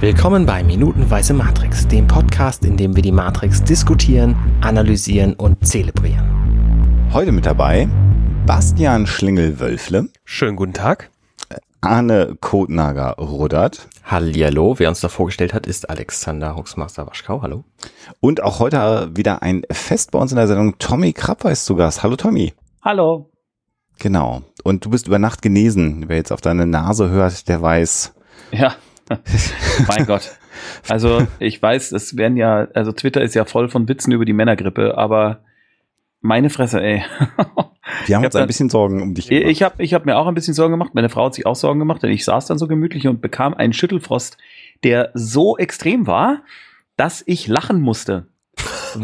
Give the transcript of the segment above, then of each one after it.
Willkommen bei Minutenweise Matrix, dem Podcast, in dem wir die Matrix diskutieren, analysieren und zelebrieren. Heute mit dabei Bastian Schlingel-Wölfle. Schönen guten Tag. Arne Kotnager-Rudert. Hallihallo, wer uns da vorgestellt hat, ist Alexander Huxmaster Waschkau. Hallo. Und auch heute wieder ein Fest bei uns in der Sendung. Tommy Krapper ist zu Gast. Hallo Tommy. Hallo. Genau. Und du bist über Nacht genesen. Wer jetzt auf deine Nase hört, der weiß. Ja. mein Gott. Also ich weiß, es werden ja, also Twitter ist ja voll von Witzen über die Männergrippe, aber meine Fresse, ey. Wir haben uns ein bisschen Sorgen um dich gemacht. Ich habe ich hab mir auch ein bisschen Sorgen gemacht. Meine Frau hat sich auch Sorgen gemacht, denn ich saß dann so gemütlich und bekam einen Schüttelfrost, der so extrem war, dass ich lachen musste.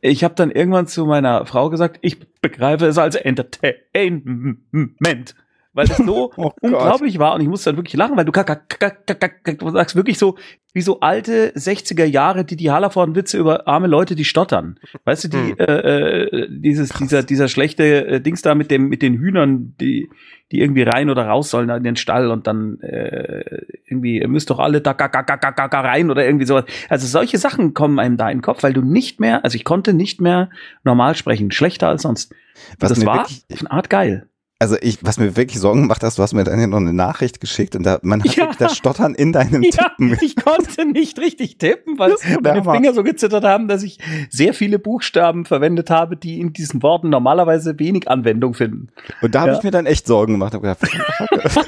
ich habe dann irgendwann zu meiner Frau gesagt, ich begreife es als Entertainment weil es so oh unglaublich war und ich musste dann wirklich lachen, weil du, kack, kack, kack, kack, kack, du sagst wirklich so, wie so alte 60er Jahre, die die Hallervorden-Witze über arme Leute, die stottern. Weißt du, die, hm. äh, äh, dieses, dieser, dieser schlechte äh, Dings da mit dem, mit den Hühnern, die, die irgendwie rein oder raus sollen in den Stall und dann äh, irgendwie, ihr müsst doch alle da, da, da, da, da rein oder irgendwie sowas. Also solche Sachen kommen einem da in den Kopf, weil du nicht mehr, also ich konnte nicht mehr normal sprechen, schlechter als sonst. Was das war auf eine Art geil also ich, was mir wirklich Sorgen gemacht hast, du hast mir dann ja noch eine Nachricht geschickt und da, man hat ja. das Stottern in deinem ja, Tippen. Ich konnte nicht richtig tippen, weil meine Finger so gezittert haben, dass ich sehr viele Buchstaben verwendet habe, die in diesen Worten normalerweise wenig Anwendung finden. Und da habe ja. ich mir dann echt Sorgen gemacht. Hab gedacht,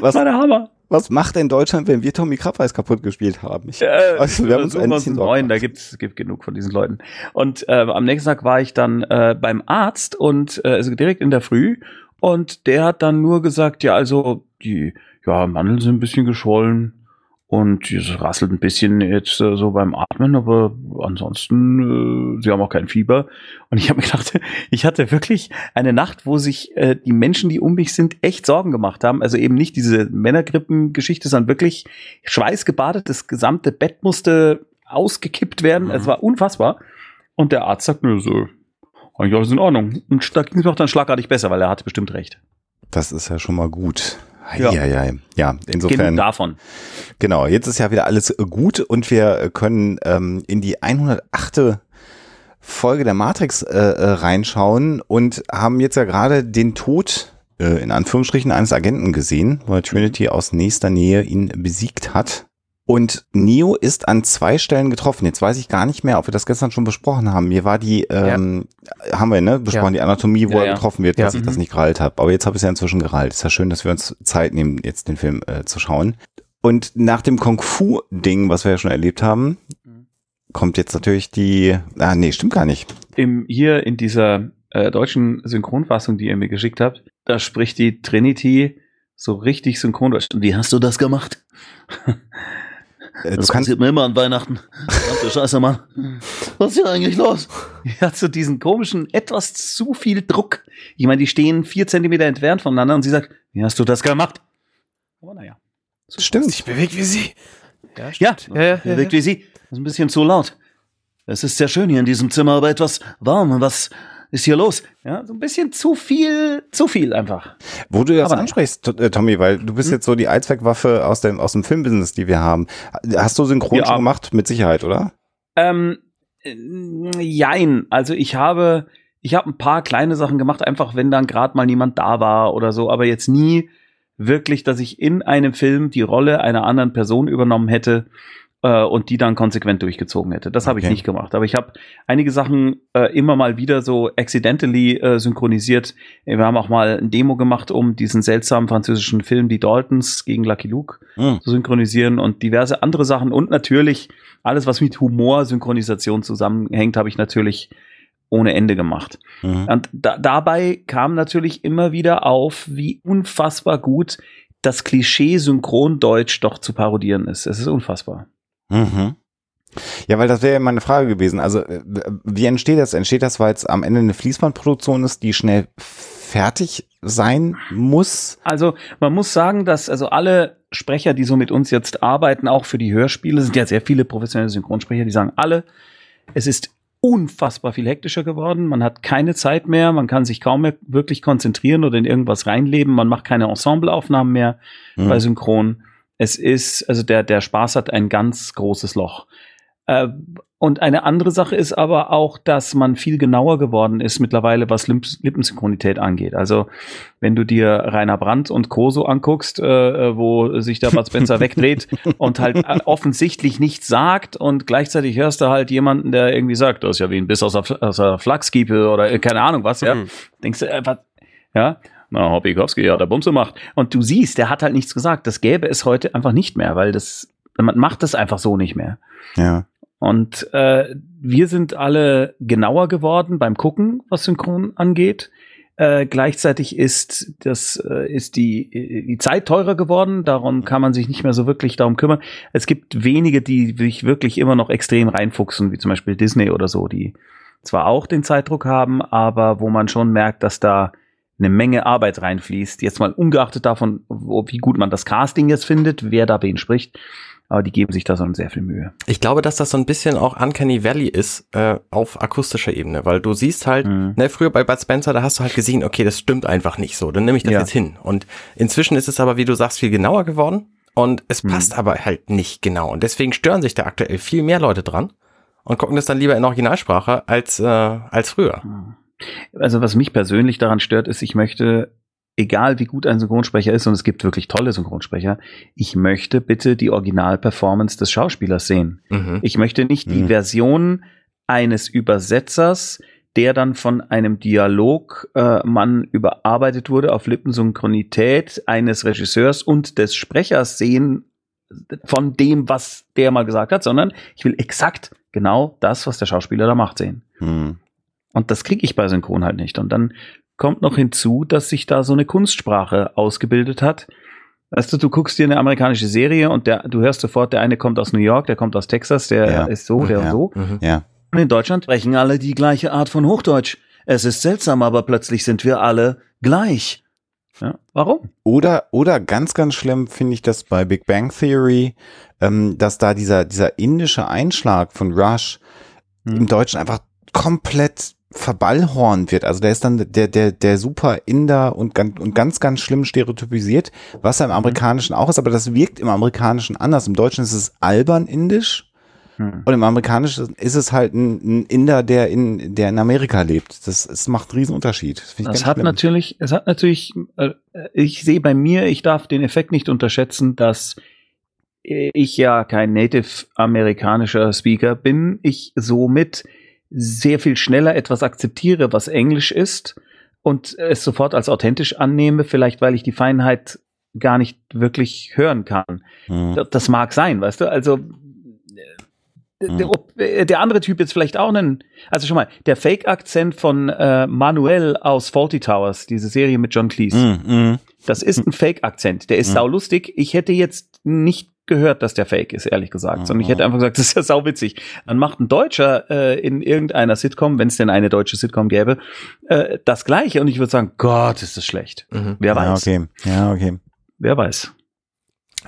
was war der Hammer? Was macht denn Deutschland, wenn wir Tommy Krabbeis kaputt gespielt haben? Ich, äh, also, wir haben uns ein bisschen neuen, da gibt's gibt genug von diesen Leuten. Und äh, am nächsten Tag war ich dann äh, beim Arzt und äh, also direkt in der Früh und der hat dann nur gesagt, ja, also die ja, Mandeln sind ein bisschen geschwollen und es rasselt ein bisschen jetzt äh, so beim Atmen, aber ansonsten, äh, sie haben auch kein Fieber. Und ich habe mir gedacht, ich hatte wirklich eine Nacht, wo sich äh, die Menschen, die um mich sind, echt Sorgen gemacht haben. Also eben nicht diese Männergrippen-Geschichte, sondern wirklich schweißgebadet. Das gesamte Bett musste ausgekippt werden. Mhm. Es war unfassbar. Und der Arzt sagt, nö, so, eigentlich alles in Ordnung. Und da ging es auch dann schlagartig besser, weil er hatte bestimmt recht. Das ist ja schon mal gut. Ja. ja, ja, ja. Insofern. Genug davon. Genau, jetzt ist ja wieder alles gut und wir können ähm, in die 108. Folge der Matrix äh, äh, reinschauen und haben jetzt ja gerade den Tod äh, in Anführungsstrichen eines Agenten gesehen, weil Trinity aus nächster Nähe ihn besiegt hat. Und Neo ist an zwei Stellen getroffen. Jetzt weiß ich gar nicht mehr, ob wir das gestern schon besprochen haben. Mir war die, ähm, ja. haben wir, ne, besprochen, ja. die Anatomie, wo ja, er getroffen wird, dass ich das mhm. nicht gerallt habe. Aber jetzt habe ich es ja inzwischen gerallt. Ist ja schön, dass wir uns Zeit nehmen, jetzt den Film äh, zu schauen. Und nach dem Kung-Fu-Ding, was wir ja schon erlebt haben, kommt jetzt natürlich die, ah, nee, stimmt gar nicht. Im, hier in dieser äh, deutschen Synchronfassung, die ihr mir geschickt habt, da spricht die Trinity so richtig synchron. Wie hast du das gemacht? Äh, das passiert mir immer an Weihnachten. Verdammte Scheiße, Mann. Was ist hier eigentlich los? Ja, so diesen komischen, etwas zu viel Druck. Ich meine, die stehen vier Zentimeter entfernt voneinander und sie sagt, wie hast du das gemacht? Aber naja. So stimmt. Ich bewegt wie sie. Ja, ja, ja, ja, bewegt wie sie. Das ist ein bisschen zu laut. Es ist sehr schön hier in diesem Zimmer, aber etwas warm. Was, ist hier los? Ja, so ein bisschen zu viel, zu viel einfach. Wo du das ansprichst, äh, Tommy, weil du bist hm? jetzt so die Allzweckwaffe aus dem, aus dem Filmbusiness, die wir haben. Hast du synchron ja. gemacht? Mit Sicherheit, oder? Ähm, äh, jein. Also ich habe, ich habe ein paar kleine Sachen gemacht, einfach wenn dann gerade mal niemand da war oder so, aber jetzt nie wirklich, dass ich in einem Film die Rolle einer anderen Person übernommen hätte äh, und die dann konsequent durchgezogen hätte. Das habe ich nicht gemacht. Aber ich habe einige Sachen äh, immer mal wieder so accidentally äh, synchronisiert. Wir haben auch mal ein Demo gemacht, um diesen seltsamen französischen Film Die Daltons gegen Lucky Luke mhm. zu synchronisieren und diverse andere Sachen. Und natürlich alles, was mit Humor-Synchronisation zusammenhängt, habe ich natürlich ohne Ende gemacht. Mhm. Und da, dabei kam natürlich immer wieder auf, wie unfassbar gut das Klischee Synchrondeutsch doch zu parodieren ist. Es ist unfassbar. Mhm. Ja, weil das wäre ja meine Frage gewesen. Also, äh, wie entsteht das? Entsteht das, weil es am Ende eine Fließbandproduktion ist, die schnell fertig sein muss? Also, man muss sagen, dass also alle Sprecher, die so mit uns jetzt arbeiten, auch für die Hörspiele, sind ja sehr viele professionelle Synchronsprecher, die sagen alle, es ist unfassbar viel hektischer geworden. Man hat keine Zeit mehr, man kann sich kaum mehr wirklich konzentrieren oder in irgendwas reinleben. Man macht keine Ensembleaufnahmen mehr mhm. bei Synchron. Es ist, also der, der Spaß hat ein ganz großes Loch. Äh, und eine andere Sache ist aber auch, dass man viel genauer geworden ist mittlerweile, was Lippensynchronität angeht. Also wenn du dir Rainer Brandt und Koso anguckst, äh, wo sich der Bud Spencer wegdreht und halt äh, offensichtlich nichts sagt und gleichzeitig hörst du halt jemanden, der irgendwie sagt, das ist ja wie ein Biss aus der, aus der Flachskiepe oder äh, keine Ahnung was, ja. Mhm. Denkst du, äh, was, ja, na, Hobikowski hat der Bumse macht. Und du siehst, der hat halt nichts gesagt. Das gäbe es heute einfach nicht mehr, weil das, man macht das einfach so nicht mehr. Ja. Und äh, wir sind alle genauer geworden beim Gucken, was Synchron angeht. Äh, gleichzeitig ist das äh, ist die, die Zeit teurer geworden. Darum kann man sich nicht mehr so wirklich darum kümmern. Es gibt wenige, die sich wirklich immer noch extrem reinfuchsen, wie zum Beispiel Disney oder so, die zwar auch den Zeitdruck haben, aber wo man schon merkt, dass da eine Menge Arbeit reinfließt. Jetzt mal ungeachtet davon, wo, wie gut man das Casting jetzt findet, wer da wen spricht aber die geben sich da so sehr viel Mühe. Ich glaube, dass das so ein bisschen auch Uncanny Valley ist äh, auf akustischer Ebene, weil du siehst halt, mhm. ne, früher bei Bud Spencer, da hast du halt gesehen, okay, das stimmt einfach nicht so, dann nehme ich das ja. jetzt hin. Und inzwischen ist es aber, wie du sagst, viel genauer geworden und es mhm. passt aber halt nicht genau. Und deswegen stören sich da aktuell viel mehr Leute dran und gucken das dann lieber in Originalsprache als, äh, als früher. Mhm. Also was mich persönlich daran stört, ist, ich möchte egal wie gut ein Synchronsprecher ist, und es gibt wirklich tolle Synchronsprecher, ich möchte bitte die Originalperformance des Schauspielers sehen. Mhm. Ich möchte nicht die mhm. Version eines Übersetzers, der dann von einem Dialogmann äh, überarbeitet wurde auf Lippensynchronität eines Regisseurs und des Sprechers sehen von dem, was der mal gesagt hat, sondern ich will exakt genau das, was der Schauspieler da macht, sehen. Mhm. Und das kriege ich bei Synchron halt nicht. Und dann kommt noch hinzu, dass sich da so eine Kunstsprache ausgebildet hat. Weißt du, du guckst dir eine amerikanische Serie und der, du hörst sofort, der eine kommt aus New York, der kommt aus Texas, der ja. ist so, der ja. und so. Mhm. Ja. Und in Deutschland sprechen alle die gleiche Art von Hochdeutsch. Es ist seltsam, aber plötzlich sind wir alle gleich. Ja, warum? Oder, oder ganz, ganz schlimm finde ich das bei Big Bang Theory, ähm, dass da dieser, dieser indische Einschlag von Rush hm. im Deutschen einfach komplett verballhorn wird. Also der ist dann der, der, der super Inder und ganz, und ganz, ganz schlimm stereotypisiert, was er im mhm. Amerikanischen auch ist, aber das wirkt im Amerikanischen anders. Im Deutschen ist es albern indisch. Hm. Und im Amerikanischen ist es halt ein, ein, Inder, der in, der in Amerika lebt. Das, es macht einen riesen Unterschied. Das, das hat schlimm. natürlich, es hat natürlich, äh, ich sehe bei mir, ich darf den Effekt nicht unterschätzen, dass ich ja kein native amerikanischer Speaker bin. Ich somit sehr viel schneller etwas akzeptiere, was Englisch ist und es sofort als authentisch annehme, vielleicht weil ich die Feinheit gar nicht wirklich hören kann. Mhm. Das, mag sein, weißt du? Also äh, mhm. der, der, andere Typ jetzt vielleicht auch einen, also schon mal, der Fake-Akzent von äh, Manuel aus Faulty Towers, diese Serie mit John Cleese. Mhm. Das ist ein Fake-Akzent, der ist mhm. saulustig. Ich hätte jetzt nicht gehört, dass der Fake ist, ehrlich gesagt. Sondern ich hätte einfach gesagt, das ist ja sauwitzig. Dann macht ein Deutscher äh, in irgendeiner Sitcom, wenn es denn eine deutsche Sitcom gäbe, äh, das Gleiche. Und ich würde sagen, Gott, ist das schlecht. Mhm. Wer weiß. Ja, okay. Ja, okay. Wer weiß.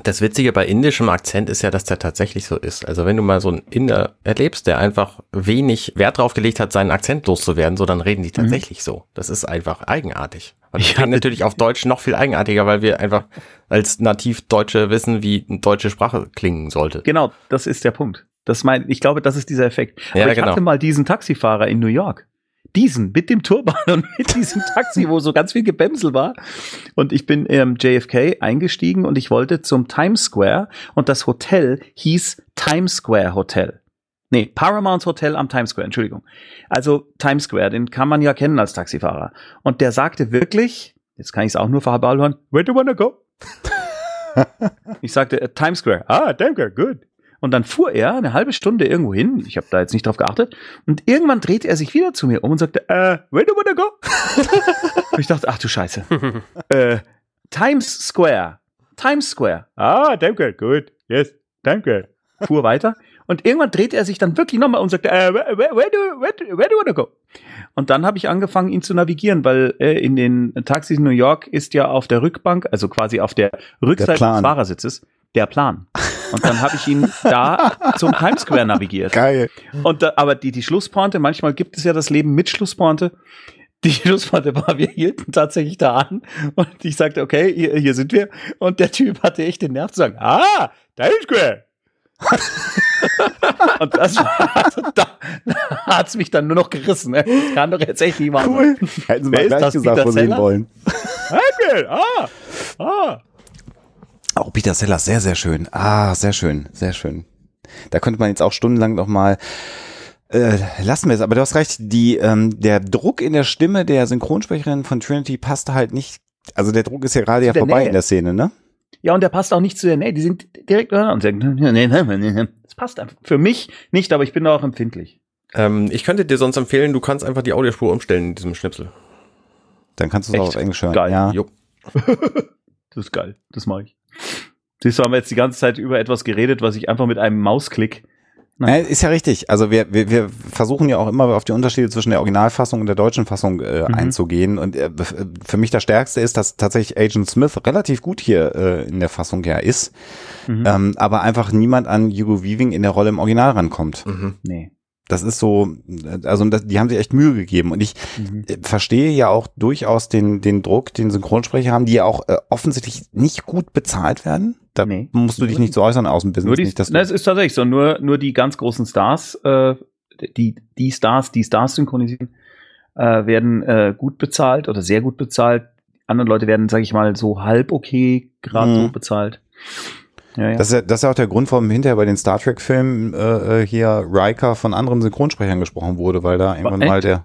Das Witzige bei indischem Akzent ist ja, dass der tatsächlich so ist. Also wenn du mal so einen Inder erlebst, der einfach wenig Wert drauf gelegt hat, seinen Akzent loszuwerden, so dann reden die mhm. tatsächlich mhm. so. Das ist einfach eigenartig. Und das ja, natürlich auf Deutsch noch viel eigenartiger, weil wir einfach als nativ Deutsche wissen, wie eine deutsche Sprache klingen sollte. Genau, das ist der Punkt. Das mein, ich glaube, das ist dieser Effekt. Aber ja, ich genau. hatte mal diesen Taxifahrer in New York diesen mit dem Turban und mit diesem Taxi, wo so ganz viel Gebämsel war. Und ich bin im JFK eingestiegen und ich wollte zum Times Square und das Hotel hieß Times Square Hotel. Nee, Paramount Hotel am Times Square, Entschuldigung. Also Times Square, den kann man ja kennen als Taxifahrer. Und der sagte wirklich, jetzt kann ich es auch nur verbalhören, where do you wanna go? ich sagte, uh, Times Square. Ah, Times Square, good. Und dann fuhr er eine halbe Stunde irgendwo hin. Ich habe da jetzt nicht drauf geachtet. Und irgendwann drehte er sich wieder zu mir um und sagte, äh, where do you wanna go? und ich dachte, ach du Scheiße. äh, Times Square. Times Square. Ah, danke, gut. Yes, danke. Fuhr weiter. Und irgendwann drehte er sich dann wirklich nochmal und sagte, äh, where, where, where, do, where, where do you wanna go? Und dann habe ich angefangen, ihn zu navigieren, weil äh, in den Taxis in New York ist ja auf der Rückbank, also quasi auf der Rückseite der des Fahrersitzes, der Plan. Und dann habe ich ihn da zum Times Square navigiert. Geil. Und da, aber die, die Schlusspointe, manchmal gibt es ja das Leben mit Schlusspointe. Die Schlusspointe war, wir hielten tatsächlich da an und ich sagte, okay, hier, hier sind wir. Und der Typ hatte echt den Nerv zu sagen, ah, Times Square. und das war, also da, da hat's mich dann nur noch gerissen. Ne? Das kann doch jetzt echt wahr Cool. Hätten sie mal gleich das, gesagt, wo sie hin wollen. Square, ah, ah. Auch Peter Sellers, sehr, sehr schön. Ah, sehr schön, sehr schön. Da könnte man jetzt auch stundenlang noch mal äh, lassen wir es, aber du hast recht, die, ähm, der Druck in der Stimme der Synchronsprecherin von Trinity passte halt nicht, also der Druck ist ja gerade ja vorbei Nähe. in der Szene, ne? Ja, und der passt auch nicht zu der Nähe. Die sind direkt und sagen. Das passt einfach. Für mich nicht, aber ich bin da auch empfindlich. Ähm, ich könnte dir sonst empfehlen, du kannst einfach die Audiospur umstellen in diesem Schnipsel. Dann kannst du es auch auf Englisch hören. Geil. Ja. Jo. Das ist geil. Das mache ich. Siehst du, haben wir jetzt die ganze Zeit über etwas geredet, was ich einfach mit einem Mausklick. Ja, ist ja richtig. Also wir, wir, wir versuchen ja auch immer auf die Unterschiede zwischen der Originalfassung und der deutschen Fassung äh, Mhm. einzugehen. Und äh, für mich das Stärkste ist, dass tatsächlich Agent Smith relativ gut hier äh, in der Fassung ja ist, Mhm. ähm, aber einfach niemand an Hugo Weaving in der Rolle im Original rankommt. Mhm. Nee. Das ist so, also das, die haben sich echt Mühe gegeben. Und ich Mhm. äh, verstehe ja auch durchaus den, den Druck, den Synchronsprecher haben, die ja auch äh, offensichtlich nicht gut bezahlt werden. Da Nee. musst du dich nicht so äußern aus dem Business. Nur die, nicht, dass na, es ist tatsächlich so, nur, nur die ganz großen Stars, äh, die, die Stars, die Stars synchronisieren, äh, werden äh, gut bezahlt oder sehr gut bezahlt. Andere Leute werden, sage ich mal, so halb okay gerade Mhm. so bezahlt. Ja, ja. Das ist, ja, das ist ja auch der Grund, warum hinterher bei den Star Trek-Filmen äh, äh, hier Riker von anderen Synchronsprechern gesprochen wurde, weil da irgendwann echt? mal der.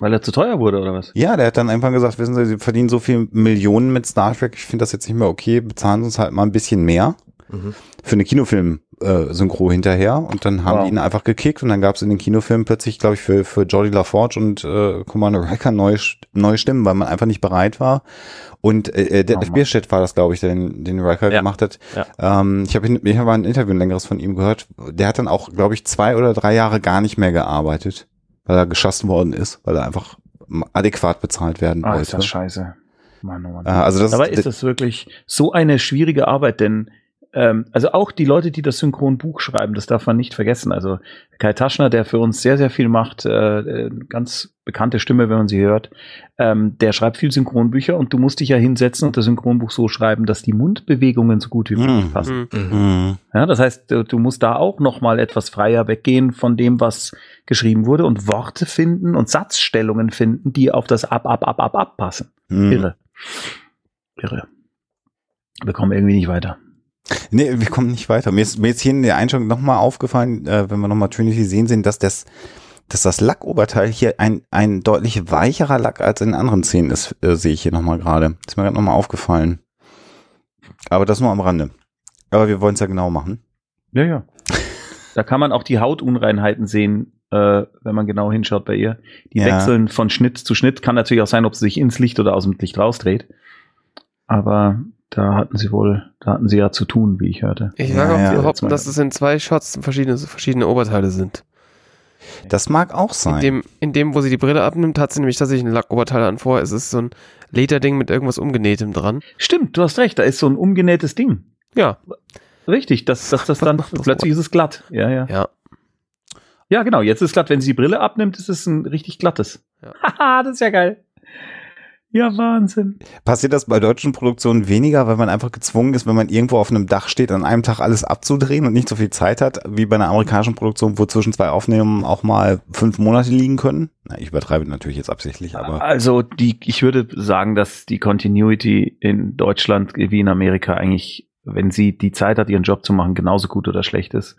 Weil er zu teuer wurde oder was? Ja, der hat dann irgendwann gesagt, wissen Sie, Sie verdienen so viel Millionen mit Star Trek, ich finde das jetzt nicht mehr okay, bezahlen Sie uns halt mal ein bisschen mehr Mhm. für eine Kinofilm-Synchro hinterher. Und dann haben Wow. die ihn einfach gekickt und dann gab es in den Kinofilmen plötzlich, glaube ich, für, für Jodie LaForge und äh, Commander Riker neue, neue Stimmen, weil man einfach nicht bereit war. Und äh, äh, Detlef Oh. Bierstedt war das, glaube ich, der den, den Riker Ja. gemacht hat. Ja. Ähm, ich habe ich hab mal ein Interview, ein längeres von ihm gehört. Der hat dann auch, glaube ich, zwei oder drei Jahre gar nicht mehr gearbeitet, weil er geschossen worden ist, weil er einfach adäquat bezahlt werden Ah, wollte. ist das scheiße. Mann, oh Mann. Äh, also das Dabei ist das wirklich so eine schwierige Arbeit, denn ähm, also auch die Leute, die das Synchronbuch schreiben, das darf man nicht vergessen. Also Kai Taschner, der für uns sehr, sehr viel macht, äh, äh, ganz bekannte Stimme, wenn man sie hört, ähm, der schreibt viel Synchronbücher und du musst dich ja hinsetzen und das Synchronbuch so schreiben, dass die Mundbewegungen so gut wie möglich Mhm. passen. Mhm. Mhm. Ja, das heißt, du, du musst da auch noch mal etwas freier weggehen von dem, was geschrieben wurde und Worte finden und Satzstellungen finden, die auf das ab, ab, ab, ab, ab passen. Mhm. Irre. Irre. Wir kommen irgendwie nicht weiter. Nee, wir kommen nicht weiter. Mir ist, mir ist hier in der Einstellung nochmal aufgefallen, äh, wenn wir nochmal Trinity sehen sehen, dass das, dass das Lackoberteil hier ein, ein deutlich weicherer Lack als in anderen Szenen ist, äh, sehe ich hier nochmal gerade. Ist mir gerade nochmal aufgefallen. Aber das nur am Rande. Aber wir wollen es ja genau machen. Ja, ja. Da kann man auch die Hautunreinheiten sehen, äh, wenn man genau hinschaut bei ihr. Die Ja. wechseln von Schnitt zu Schnitt. Kann natürlich auch sein, ob sie sich ins Licht oder aus dem Licht rausdreht. Aber da hatten sie wohl, da hatten sie ja zu tun, wie ich hörte. Ich Ja, wage auch ja. zu behaupten, dass es in zwei Shots verschiedene, verschiedene Oberteile sind. Das mag auch In sein. dem, in dem, wo sie die Brille abnimmt, hat sie nämlich tatsächlich ein Lackoberteil an vor. Es ist so ein Lederding mit irgendwas Umgenähtem dran. Stimmt, du hast recht, da ist so ein umgenähtes Ding. Ja, Richtig, dass das, das dann plötzlich ist es glatt. Ja, ja. ja. Ja, genau, jetzt ist es glatt. Wenn sie die Brille abnimmt, ist es ein richtig glattes. Ja. Haha, das ist ja geil. Ja, Wahnsinn. Passiert das bei deutschen Produktionen weniger, weil man einfach gezwungen ist, wenn man irgendwo auf einem Dach steht, an einem Tag alles abzudrehen und nicht so viel Zeit hat, wie bei einer amerikanischen Produktion, wo zwischen zwei Aufnahmen auch mal fünf Monate liegen können? Na, ich übertreibe natürlich jetzt absichtlich, aber Also die, ich würde sagen, dass die Continuity in Deutschland wie in Amerika eigentlich, wenn sie die Zeit hat, ihren Job zu machen, genauso gut oder schlecht ist.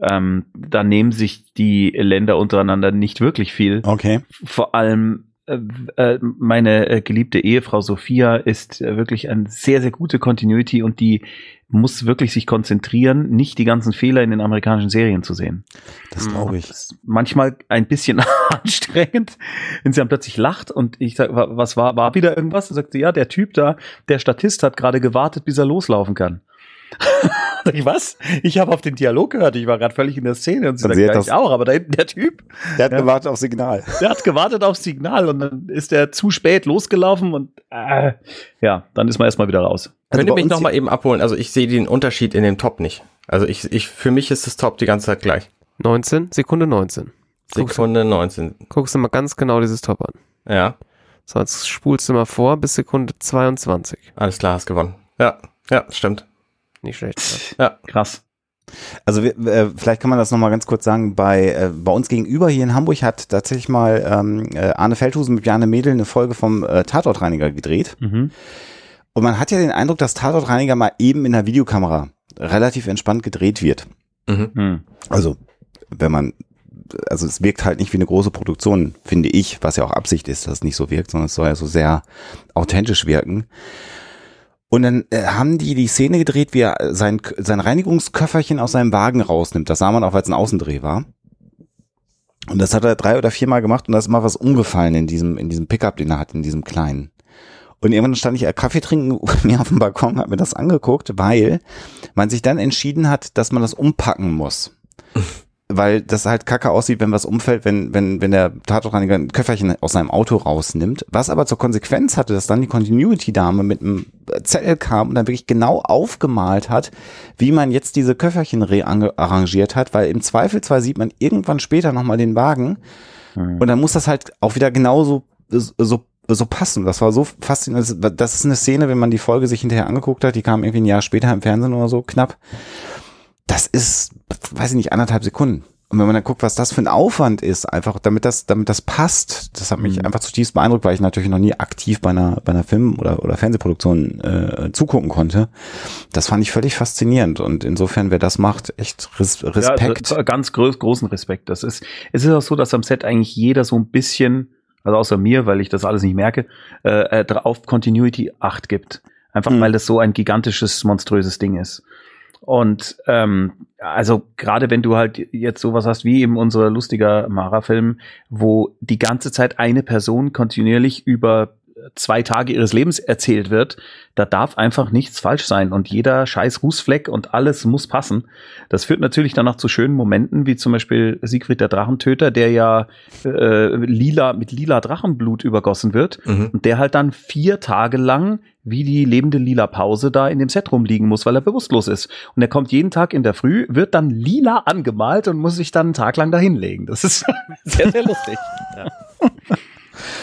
Ähm, da nehmen sich die Länder untereinander nicht wirklich viel. okay. Vor allem meine äh, geliebte Ehefrau Sophia ist äh, wirklich eine sehr, sehr gute Continuity und die muss wirklich sich konzentrieren, nicht die ganzen Fehler in den amerikanischen Serien zu sehen. Das Mhm. glaube ich. Das ist manchmal ein bisschen anstrengend, wenn sie dann plötzlich lacht und ich sag, wa- was war, war wieder irgendwas? Und sagt sie, ja, der Typ da, der Statist hat gerade gewartet, bis er loslaufen kann. ich, was? Ich habe auf den Dialog gehört, ich war gerade völlig in der Szene und sie sagt, ja, ich auch, aber da hinten der Typ. Der hat ja, gewartet auf Signal. Der hat gewartet auf Signal und dann ist er zu spät losgelaufen und äh, ja, dann ist man erstmal wieder raus. Also Könnt ihr mich nochmal eben abholen? Also ich sehe den Unterschied in dem Top nicht. Also ich, ich, für mich ist das Top die ganze Zeit gleich. 19, Sekunde 19. Sekunde guckst, 19. Guckst du mal ganz genau dieses Top an. Ja. So, jetzt spulst du mal vor bis Sekunde 22. Alles klar, hast gewonnen. Ja, ja, stimmt. Nicht schlecht. Ja, krass. Also wir, äh, vielleicht kann man das nochmal ganz kurz sagen, bei, äh, bei uns gegenüber hier in Hamburg hat tatsächlich mal ähm, äh, Arne Feldhusen mit Bjarne Mädel eine Folge vom äh, Tatortreiniger gedreht. Mhm. Und man hat ja den Eindruck, dass Tatortreiniger mal eben in der Videokamera relativ entspannt gedreht wird. Mhm. Hm. Also, wenn man, also es wirkt halt nicht wie eine große Produktion, finde ich, was ja auch Absicht ist, dass es nicht so wirkt, sondern es soll ja so sehr authentisch wirken. Und dann äh, haben die die Szene gedreht, wie er sein, sein Reinigungsköfferchen aus seinem Wagen rausnimmt. Das sah man auch, weil es ein Außendreh war. Und das hat er drei oder viermal gemacht und da ist immer was umgefallen in diesem, in diesem Pickup, den er hat, in diesem kleinen. Und irgendwann stand ich Kaffee trinken mir auf dem Balkon, habe mir das angeguckt, weil man sich dann entschieden hat, dass man das umpacken muss. Weil das halt kacke aussieht, wenn was umfällt, wenn, wenn, wenn der Tatortreiniger ein Köfferchen aus seinem Auto rausnimmt. Was aber zur Konsequenz hatte, dass dann die Continuity-Dame mit einem Zettel kam und dann wirklich genau aufgemalt hat, wie man jetzt diese Köfferchen rearrangiert hat, weil im Zweifelsfall sieht man irgendwann später nochmal den Wagen mhm. und dann muss das halt auch wieder genauso so so passen. Das war so faszinierend. Das ist eine Szene, wenn man die Folge sich hinterher angeguckt hat, die kam irgendwie ein Jahr später im Fernsehen oder so, knapp das ist, weiß ich nicht, anderthalb Sekunden. Und wenn man dann guckt, was das für ein Aufwand ist, einfach damit das, damit das passt, das hat mich mhm. einfach zutiefst beeindruckt, weil ich natürlich noch nie aktiv bei einer, bei einer Film- oder, oder Fernsehproduktion äh, zugucken konnte. Das fand ich völlig faszinierend und insofern, wer das macht, echt Res Respekt. Ja, ganz groß, großen Respekt. Das ist, es ist auch so, dass am Set eigentlich jeder so ein bisschen, also außer mir, weil ich das alles nicht merke, äh, äh auf Continuity Acht gibt. Einfach mhm. weil das so ein gigantisches, monströses Ding ist. Und ähm, also gerade wenn du halt jetzt sowas hast wie eben unser lustiger Mara-Film, wo die ganze Zeit eine Person kontinuierlich über zwei Tage ihres Lebens erzählt wird, da darf einfach nichts falsch sein und jeder scheiß Rußfleck und alles muss passen. Das führt natürlich dann auch zu schönen Momenten, wie zum Beispiel Siegfried der Drachentöter, der ja äh, lila mit lila Drachenblut übergossen wird mhm. und der halt dann vier Tage lang wie die lebende lila Pause da in dem Set rumliegen muss, weil er bewusstlos ist. Und er kommt jeden Tag in der Früh, wird dann lila angemalt und muss sich dann einen Tag lang dahinlegen. Das ist sehr, sehr lustig. ja.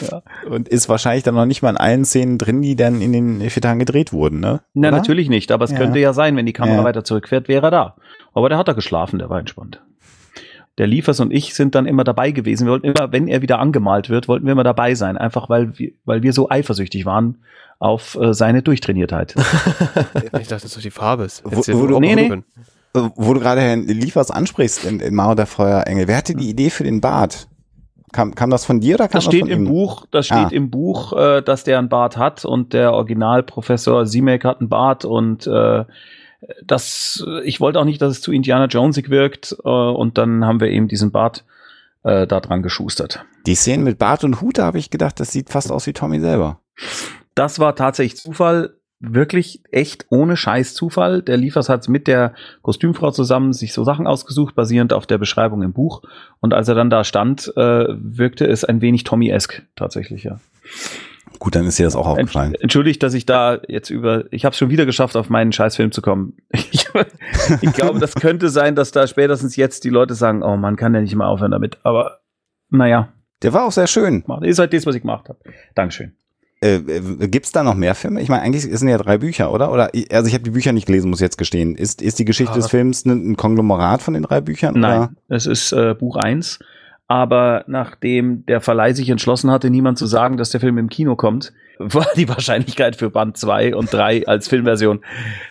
Ja. Und ist wahrscheinlich dann noch nicht mal in allen Szenen drin, die dann in den vier Tagen gedreht wurden, ne? Na, Oder? natürlich nicht, aber es ja. könnte ja sein, wenn die Kamera ja. weiter zurückfährt, wäre er da. Aber der hat da geschlafen, der war entspannt. Der Liefers und ich sind dann immer dabei gewesen. Wir wollten immer, wenn er wieder angemalt wird, wollten wir immer dabei sein, einfach weil wir, weil wir so eifersüchtig waren auf äh, seine Durchtrainiertheit. ich dachte, das ist die Farbe ist. Wo, wo, du, nee, nee. wo du gerade Herrn Liefers ansprichst in, in Mao der Feuerengel, wer hatte die Idee für den Bart? Kam, kam das von dir oder kam das, das steht im ihm? Buch, das steht ah. im Buch, äh, dass der einen Bart hat und der Originalprofessor Simek hat einen Bart und äh, das, ich wollte auch nicht, dass es zu Indiana Jonesig wirkt äh, und dann haben wir eben diesen Bart äh, da dran geschustert. Die Szene mit Bart und Hut, da habe ich gedacht, das sieht fast aus wie Tommy selber. Das war tatsächlich Zufall wirklich echt ohne Scheiß Zufall. Der Liefers hat mit der Kostümfrau zusammen sich so Sachen ausgesucht, basierend auf der Beschreibung im Buch. Und als er dann da stand, äh, wirkte es ein wenig Tommy-esk tatsächlich, ja. Gut, dann ist dir das auch aufgefallen. Entschuldigt, dass ich da jetzt über, ich habe es schon wieder geschafft, auf meinen Scheißfilm zu kommen. Ich, ich glaube, das könnte sein, dass da spätestens jetzt die Leute sagen, oh man kann ja nicht mehr aufhören damit. Aber naja. Der war auch sehr schön. Ist halt das, was ich gemacht habe. Dankeschön. Äh, äh Gibt es da noch mehr Filme? Ich meine, eigentlich sind ja drei Bücher, oder? Oder also ich habe die Bücher nicht gelesen, muss ich jetzt gestehen. Ist, ist die Geschichte ah, des Films ein, ein, Konglomerat von den drei Büchern? Nein, oder? es ist äh, Buch eins. Aber nachdem der Verleih sich entschlossen hatte, niemand zu sagen, dass der Film im Kino kommt, war die Wahrscheinlichkeit für Band zwei und drei als Filmversion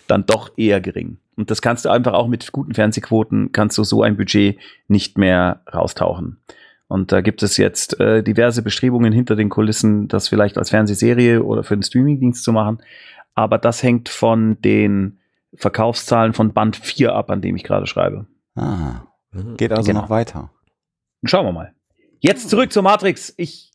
dann doch eher gering. Und das kannst du einfach auch mit guten Fernsehquoten, kannst du so ein Budget nicht mehr raustauchen. Und da gibt es jetzt äh, diverse Bestrebungen hinter den Kulissen, das vielleicht als Fernsehserie oder für einen Streamingdienst zu machen. Aber das hängt von den Verkaufszahlen von Band 4 ab, an dem ich gerade schreibe. Ah, geht also genau. noch weiter. Schauen wir mal. Jetzt zurück zur Matrix. Ich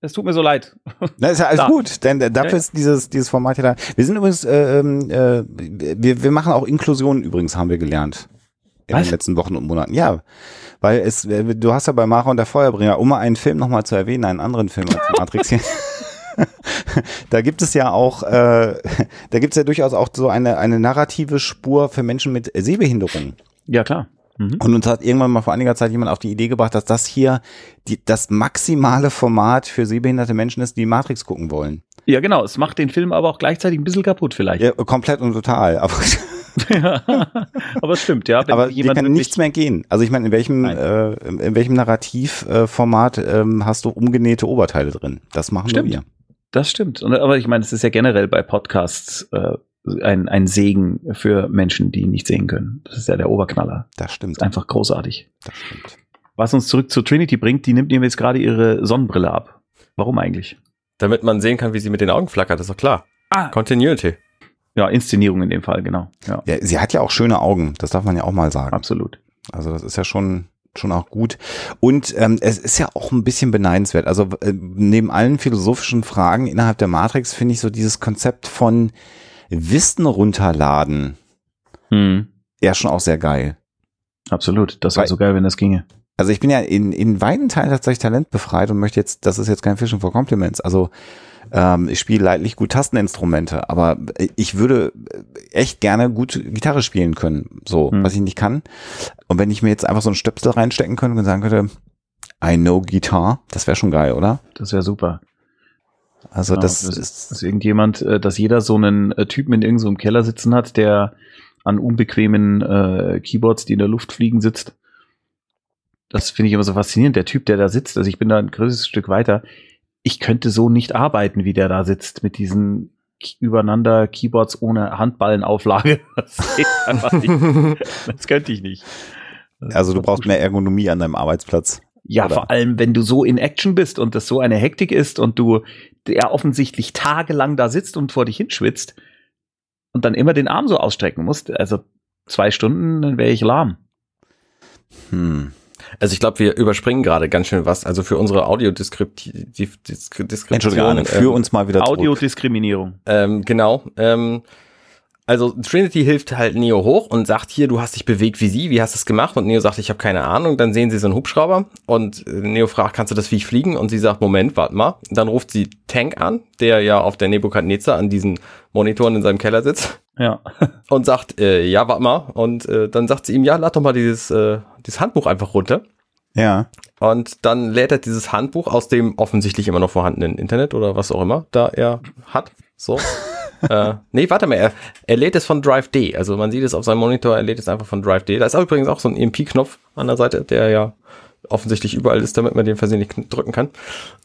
es tut mir so leid. Na, ist ja alles da. gut, denn dafür ja. ist dieses, dieses Format ja da. Wir sind übrigens, äh, ähm, äh, wir, wir machen auch Inklusion übrigens, haben wir gelernt. In Was? den letzten Wochen und Monaten. Ja. Weil es, äh, du hast ja bei Mara und der Feuerbringer, um mal einen Film nochmal zu erwähnen, einen anderen Film als Matrix hier. da gibt es ja auch, äh, da gibt es ja durchaus auch so eine, eine narrative Spur für Menschen mit Sehbehinderung. Ja, klar. Mhm. Und uns hat irgendwann mal vor einiger Zeit jemand auf die Idee gebracht, dass das hier die, das maximale Format für sehbehinderte Menschen ist, die Matrix gucken wollen. Ja, genau. Es macht den Film aber auch gleichzeitig ein bisschen kaputt vielleicht. Ja, komplett und total. Aber, ja, aber es stimmt, ja. aber hier kann nichts mehr gehen. Also ich meine, in welchem, äh, in welchem Narrativformat äh, ähm, hast du umgenähte Oberteile drin? Das machen stimmt. wir. Das stimmt. Und, aber ich meine, es ist ja generell bei Podcasts äh, ein, ein Segen für Menschen, die nicht sehen können. Das ist ja der Oberknaller. Das stimmt. Das ist einfach großartig. Das stimmt. Was uns zurück zu Trinity bringt, die nimmt ihm jetzt gerade ihre Sonnenbrille ab. Warum eigentlich? Damit man sehen kann, wie sie mit den Augen flackert, ist doch klar. Ah. Continuity. Ja, Inszenierung in dem Fall, genau. Ja. ja. sie hat ja auch schöne Augen, das darf man ja auch mal sagen. Absolut. Also das ist ja schon, schon auch gut. Und ähm, es ist ja auch ein bisschen beneidenswert. Also äh, neben allen philosophischen Fragen innerhalb der Matrix finde ich so dieses Konzept von Wissen runterladen. Hm. Ja, schon auch sehr geil. Absolut. Das wäre so geil, wenn das ginge. Also ich bin ja in, in weiten Teilen tatsächlich talentbefreit und möchte jetzt, das ist jetzt kein Fishing for Compliments. Also ähm, ich spiele leidlich gut Tasteninstrumente, aber ich würde echt gerne gut Gitarre spielen können, so, hm. was ich nicht kann. Und wenn ich mir jetzt einfach so einen Stöpsel reinstecken könnte und sagen könnte, I know Guitar, das wäre schon geil, oder? Das wäre super. Also genau, das, das ist, dass irgendjemand, äh, dass jeder so einen äh, Typen in irgendeinem so Keller sitzen hat, der an unbequemen äh, Keyboards, die in der Luft fliegen, sitzt. Das finde ich immer so faszinierend. Der Typ, der da sitzt, also ich bin da ein größeres Stück weiter. Ich könnte so nicht arbeiten, wie der da sitzt, mit diesen übereinander Keyboards ohne Handballenauflage. Das. Das könnte ich nicht. Das also du brauchst mehr Ergonomie an deinem Arbeitsplatz. Ja, oder? vor allem, wenn du so in Action bist und das so eine Hektik ist und du der offensichtlich tagelang da sitzt und vor dich hinschwitzt und dann immer den Arm so ausstrecken musst. Also zwei Stunden, dann wäre ich lahm. Hm. Also ich glaube, wir überspringen gerade ganz schön was. Also für unsere Audiodeskription. Entschuldigung, für ähm, uns mal wieder Audiodiskriminierung. Ähm, genau. Ähm, also Trinity hilft halt Neo hoch und sagt hier, du hast dich bewegt wie sie, wie hast du es gemacht? Und Neo sagt, ich habe keine Ahnung. Dann sehen sie so einen Hubschrauber und Neo fragt, kannst du das Viech fliegen? Und sie sagt, Moment, warte mal. Dann ruft sie Tank an, der ja auf der Nebukadnezar an diesen Monitoren in seinem Keller sitzt. Ja. und sagt, äh, ja, warte mal. Und äh, dann sagt sie ihm, ja, lad doch mal dieses, äh, dieses Handbuch einfach runter. Ja. Und dann lädt er dieses Handbuch aus dem offensichtlich immer noch vorhandenen Internet oder was auch immer da er hat. So. äh, nee, warte mal, er, er lädt es von Drive D. Also man sieht es auf seinem Monitor, er lädt es einfach von Drive D. Da ist auch übrigens auch so ein EMP-Knopf an der Seite, der ja offensichtlich überall ist, damit man den versehentlich drücken kann.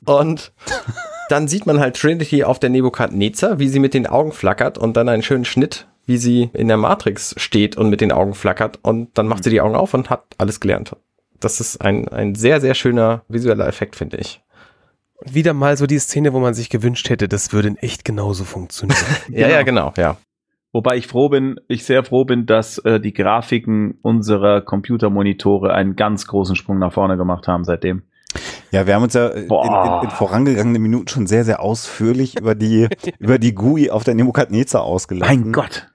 Und dann sieht man halt Trinity auf der Nebukadnezar, wie sie mit den Augen flackert und dann einen schönen Schnitt, wie sie in der Matrix steht und mit den Augen flackert und dann macht sie die Augen auf und hat alles gelernt. Das ist ein, ein sehr, sehr schöner visueller Effekt, finde ich wieder mal so die Szene, wo man sich gewünscht hätte, das würde in echt genauso funktionieren. ja, ja, genau, ja. Wobei ich froh bin, ich sehr froh bin, dass äh, die Grafiken unserer Computermonitore einen ganz großen Sprung nach vorne gemacht haben seitdem. Ja, wir haben uns ja in, in, in, vorangegangenen Minuten schon sehr, sehr ausführlich über die, über die GUI auf der Nebukadnezar ausgelassen. Mein Gott.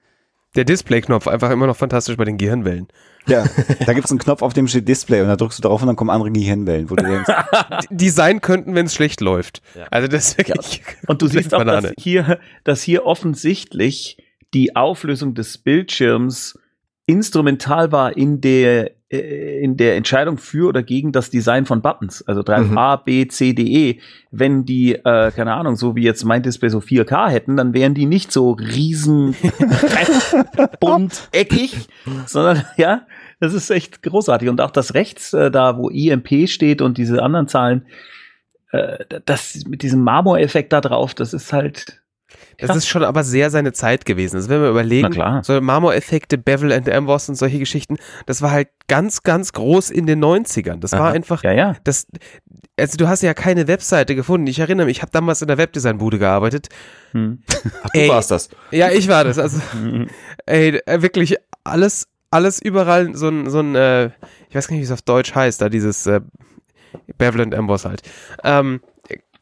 Der Display-Knopf einfach immer noch fantastisch bei den Gehirnwellen. Ja, da gibt es einen Knopf, auf dem steht Display und da drückst du drauf und dann kommen andere Gehirnwellen, wo du denkst. Die sein könnten, wenn es schlecht läuft. Ja. Also das ist wirklich ja. Und du siehst auch, dass hier, dass hier offensichtlich die Auflösung des Bildschirms instrumental war in der äh, in der Entscheidung für oder gegen das Design von Buttons, also 3 mhm. A, B, C, D, E, wenn die, äh, keine Ahnung, so wie jetzt mein Display so 4K hätten, dann wären die nicht so riesen bunt eckig, sondern ja, das ist echt großartig. Und auch das rechts, äh, da wo IMP steht und diese anderen Zahlen, äh, das mit diesem Marmoreffekt da drauf, das ist halt das ist schon aber sehr seine Zeit gewesen. Also wenn wir überlegen, so Marmoreffekte, Bevel and Emboss und solche Geschichten, das war halt ganz, ganz groß in den 90ern. Das Aha. war einfach, ja, ja. Das, also du hast ja keine Webseite gefunden. Ich erinnere mich, ich habe damals in der Webdesign-Bude gearbeitet. Hm. Ach, du ey, warst das. Ja, ich war das. Also, ey, äh, wirklich alles, alles überall so ein, so ein, äh, ich weiß gar nicht, wie es auf Deutsch heißt, da dieses äh, Bevel and Emboss halt. Ähm,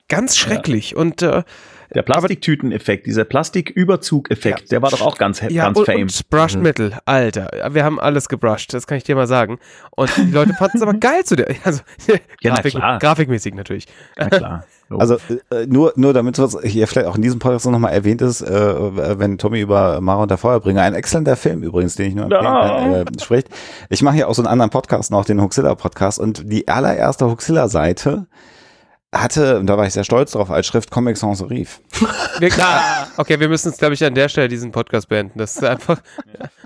ganz schrecklich. Ja. Und äh, der Plastiktüteneffekt, dieser Plastiküberzugeffekt, ja. der war doch auch ganz, ja, ganz und, famed. Und Brushed mhm. Metal, Alter. Wir haben alles gebrushed, das kann ich dir mal sagen. Und die Leute fanden es aber geil zu der. Also, ja, Grafik, na grafikmäßig natürlich. Na klar. Also äh, nur, nur damit es hier vielleicht auch in diesem Podcast nochmal erwähnt ist, äh, wenn Tommy über Mara und der Feuerbringer, ein exzellenter Film übrigens, den ich nur empfehlen kann, äh, spricht. Ich mache hier auch so einen anderen Podcast noch, den Huxilla Podcast und die allererste Huxilla Seite hatte, und da war ich sehr stolz drauf, als Schrift Comic Sans Serif. okay, wir müssen es, glaube ich, an der Stelle diesen Podcast beenden. Das ist einfach,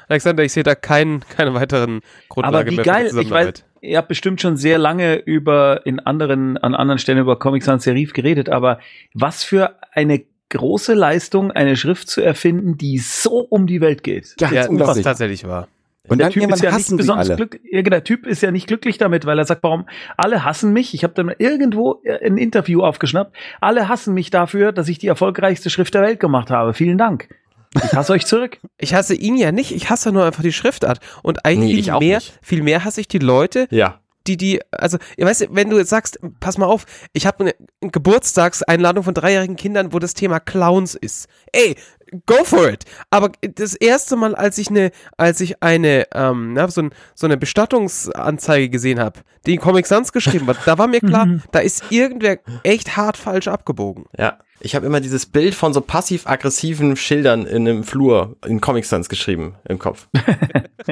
Alexander, ich sehe da keinen, keine weiteren Grundlage Aber wie mehr geil, ich weiß, ihr habt bestimmt schon sehr lange über, in anderen, an anderen Stellen über Comic Sans Serif geredet, aber was für eine große Leistung, eine Schrift zu erfinden, die so um die Welt geht. Ja, ja das ist tatsächlich wahr. Und der Typ ist ja nicht besonders glücklich. Ja, der Typ ist ja nicht glücklich damit, weil er sagt, warum alle hassen mich. Ich habe dann irgendwo ein Interview aufgeschnappt. Alle hassen mich dafür, dass ich die erfolgreichste Schrift der Welt gemacht habe. Vielen Dank. Ich hasse euch zurück. Ich hasse ihn ja nicht. Ich hasse nur einfach die Schriftart. Und eigentlich nee, viel mehr, nicht. viel mehr hasse ich die Leute, ja die, die, also, ihr weißt, wenn du jetzt sagst, pass mal auf, ich habe eine Geburtstagseinladung von dreijährigen Kindern, wo das Thema Clowns ist. Ey, go for it. Aber das erste Mal, als ich eine, als ich eine, ähm, na, so, ein, so eine Bestattungsanzeige gesehen habe, die in Comic Sans geschrieben hat, da war mir klar, mhm. da ist irgendwer echt hart falsch abgebogen. Ja. Ich habe immer dieses Bild von so passiv-aggressiven Schildern in einem Flur in Comic Sans geschrieben im Kopf.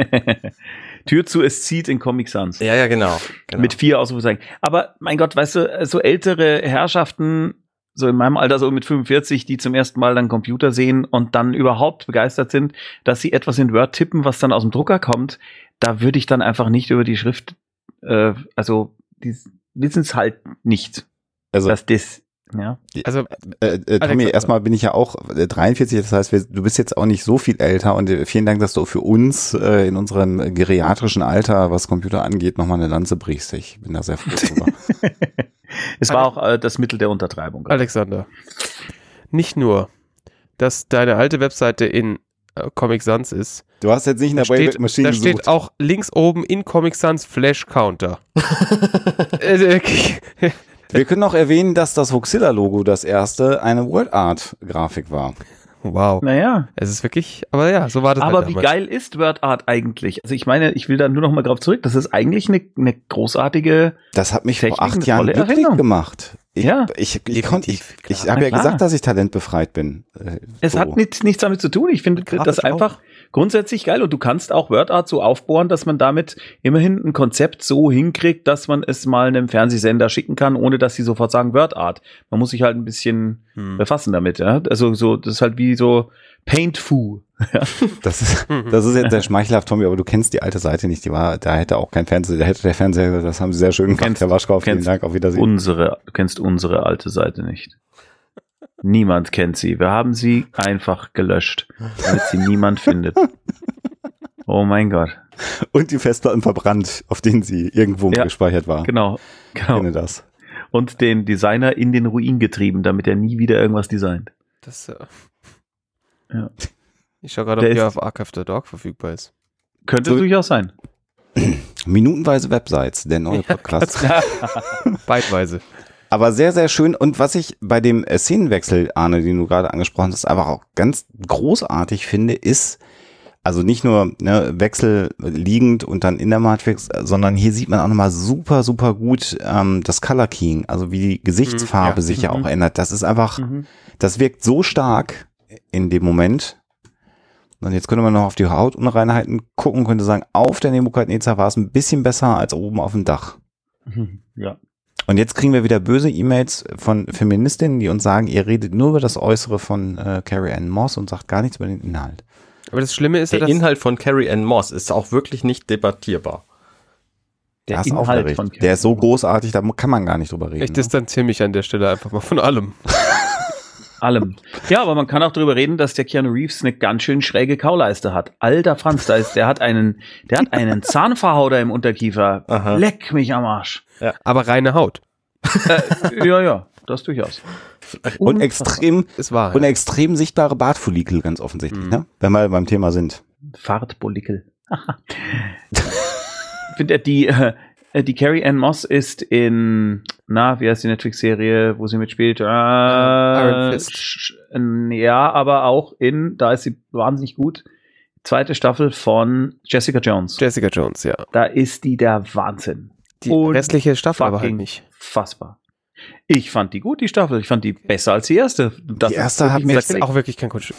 Tür zu, es zieht in Comic Sans. Ja, ja, genau. genau. Mit vier Ausrufezeichen. Aber mein Gott, weißt du, so ältere Herrschaften, so in meinem Alter, so mit 45, die zum ersten Mal dann Computer sehen und dann überhaupt begeistert sind, dass sie etwas in Word tippen, was dann aus dem Drucker kommt, da würde ich dann einfach nicht über die Schrift, äh, also die wissen es halt nicht, also, dass das ja. Also, äh, äh, Tommy, erstmal bin ich ja auch 43, äh, das heißt, wir, du bist jetzt auch nicht so viel älter und äh, vielen Dank, dass du für uns äh, in unserem geriatrischen Alter, was Computer angeht, nochmal eine Lanze brichst. Ich bin da sehr froh drüber. es war auch äh, das Mittel der Untertreibung. Alexander, nicht nur, dass deine alte Webseite in äh, Comic Sans ist. Du hast jetzt nicht in der Wayback Machine Da gesucht. steht auch links oben in Comic Sans Flash Counter. wir können auch erwähnen, dass das Voxilla-Logo das erste eine Word Art Grafik war. Wow. Naja. Es ist wirklich, aber ja, so war das. Aber halt wie geil ist Word Art eigentlich? Also ich meine, ich will da nur noch mal drauf zurück. Das ist eigentlich eine, eine großartige. Das hat mich Technik, vor acht Jahren glücklich gemacht. Ich, ja. Ich, ich, konnte, ich, ich habe ja gesagt, dass ich talentbefreit bin. Äh, es so. hat nichts, nichts damit zu tun. Ich finde das einfach. Auch grundsätzlich geil und du kannst auch WordArt so aufbohren, dass man damit immerhin ein Konzept so hinkriegt, dass man es mal einem Fernsehsender schicken kann, ohne dass sie sofort sagen WordArt. Man muss sich halt ein bisschen hm. befassen damit, ja. Also so, das ist halt wie so Paint-Fu. das ist, das ist jetzt sehr schmeichelhaft, Tommy, aber du kennst die alte Seite nicht. Die war, da hätte auch kein Fernseher, da hätte der Fernseher, das haben sie sehr schön gemacht, Herr Waschkau. Vielen Dank, auf Wiedersehen. Unsere, du kennst unsere alte Seite nicht. Niemand kennt sie. Wir haben sie einfach gelöscht, damit sie niemand findet. Oh mein Gott. Und die Festplatten verbrannt, auf denen sie irgendwo ja, gespeichert war. Genau. genau. Ich kenne das. Und den Designer in den Ruin getrieben, damit er nie wieder irgendwas designt. Das, äh ja. Ich schaue gerade, ob der auf Archive the Dog verfügbar ist. Könnte so, durchaus sein. Minutenweise Websites, der neue Podcast. Ja, Beidweise. Aber sehr, sehr schön. Und was ich bei dem äh, Szenenwechsel, Arne, den du gerade angesprochen hast, einfach auch ganz großartig finde, ist, also nicht nur ne, Wechsel liegend und dann in der Matrix, sondern hier sieht man auch nochmal super, super gut ähm, das Color Keying, also wie die Gesichtsfarbe mhm, ja. sich ja auch mhm. ändert. Das ist einfach, mhm. das wirkt so stark in dem Moment. Und jetzt könnte man noch auf die Hautunreinheiten gucken, könnte sagen, auf der Nebukadnezar war es ein bisschen besser als oben auf dem Dach. Ja, und jetzt kriegen wir wieder böse E-Mails von Feministinnen, die uns sagen, ihr redet nur über das Äußere von äh, Carrie Ann Moss und sagt gar nichts über den Inhalt. Aber das Schlimme ist der ja, Inhalt von Carrie Ann Moss ist auch wirklich nicht debattierbar. Der das ist Inhalt von Der ist so großartig, da kann man gar nicht drüber reden. Ich ne? distanziere mich an der Stelle einfach mal von allem. allem. Ja, aber man kann auch darüber reden, dass der Keanu Reeves eine ganz schön schräge Kauleiste hat. Alter Franz, da ist, der hat einen, der hat einen Zahnverhauder im Unterkiefer. Aha. Leck mich am Arsch. Ja. Aber reine Haut. Äh, ja, ja, das durchaus. Und extrem, es war, und extrem sichtbare Bartfollikel, ganz offensichtlich, mhm. ne? wenn wir beim Thema sind. Fahrtfollikel. Findet die, äh, äh, die Carrie Ann Moss ist in, na, wie heißt die Netflix-Serie, wo sie mitspielt? Äh, Iron Fist. äh, Ja, aber auch in, da ist sie wahnsinnig gut. Zweite Staffel von Jessica Jones. Jessica Jones, ja. da ist die der Wahnsinn. Die Und restliche Staffel aber halt nicht. Fassbar. Ich fand die gut, die Staffel. Ich fand die besser als die erste. Das Die erste hat mir auch wirklich kein Kunststück.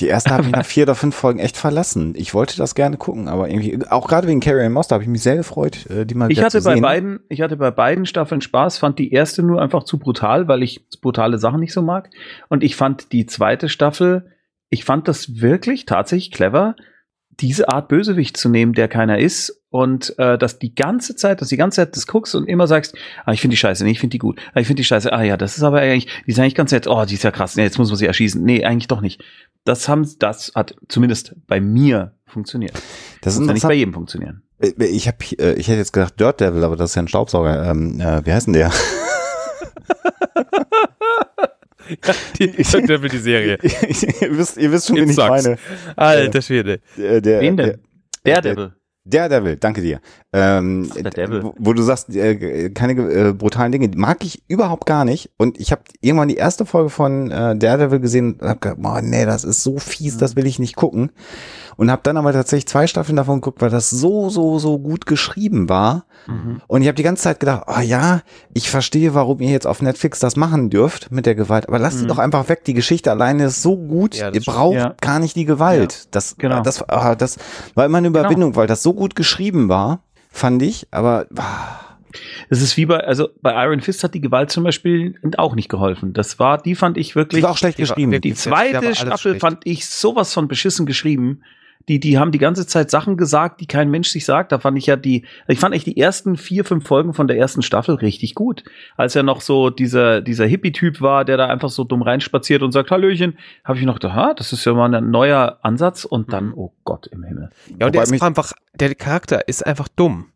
Die erste habe ich nach vier oder fünf Folgen echt verlassen. Ich wollte das gerne gucken, aber irgendwie, auch gerade wegen Carrie Moss, da habe ich mich sehr gefreut, äh, die mal Ich wieder hatte zu bei sehen. beiden, ich hatte bei beiden Staffeln Spaß, fand die erste nur einfach zu brutal, weil ich brutale Sachen nicht so mag. Und ich fand die zweite Staffel, ich fand das wirklich tatsächlich clever, diese Art Bösewicht zu nehmen, der keiner ist. Und äh, dass die ganze Zeit, dass die ganze Zeit das guckst und immer sagst, ah, ich finde die scheiße, nee, ich finde die gut. Ah, ich finde die scheiße, ah ja, das ist aber eigentlich, die ist eigentlich ganz nett, oh, die ist ja krass, nee, jetzt muss man sie erschießen. Nee, eigentlich doch nicht. Das haben, das hat zumindest bei mir funktioniert. Das ist Muss ja nicht bei jedem funktionieren. Äh, Ich, hab, äh, ich hätte jetzt gedacht Dirt Devil, aber das ist ja ein Staubsauger. Ähm, äh, wie heißt denn der? Die, Devil, die Serie. ihr, wisst, ihr wisst schon, wen It ich sucks. meine. Alter Schwede. Der, der, Wen der, denn? Daredevil. der Devil, danke dir. Ähm, Der Devil. Wo, wo du sagst, äh, keine äh, brutalen Dinge, mag ich überhaupt gar nicht. Und ich habe irgendwann die erste Folge von äh, Daredevil gesehen und hab gedacht, boah, nee, das ist so fies, das will ich nicht gucken. Und habe dann aber tatsächlich zwei Staffeln davon geguckt, weil das so, so, so gut geschrieben war. Und ich habe die ganze Zeit gedacht, ah ja, ich verstehe, warum ihr jetzt auf Netflix das machen dürft mit der Gewalt, aber lasst sie doch einfach weg. Die Geschichte alleine ist so gut, Ja, ihr braucht Ja. gar nicht die Gewalt. Das, Genau. das, ah, das war immer eine Überwindung, weil das so gut geschrieben war, fand ich. Aber ah, Das ist wie bei, also bei Iron Fist hat die Gewalt zum Beispiel auch nicht geholfen. Das war, die fand ich wirklich. die war auch schlecht die war geschrieben. wirklich- die war zweite Staffel schlecht. fand ich sowas von beschissen geschrieben. Die, die haben die ganze Zeit Sachen gesagt, die kein Mensch sich sagt. Da fand ich ja die, ich fand echt die ersten vier, fünf Folgen von der ersten Staffel richtig gut. Als er noch so dieser, dieser Hippie-Typ war, der da einfach so dumm reinspaziert und sagt, Hallöchen, habe ich noch gedacht, ha, das ist ja mal ein neuer Ansatz und dann, oh Gott im Himmel. Ja, und Wobei der ist einfach, der Charakter ist einfach dumm.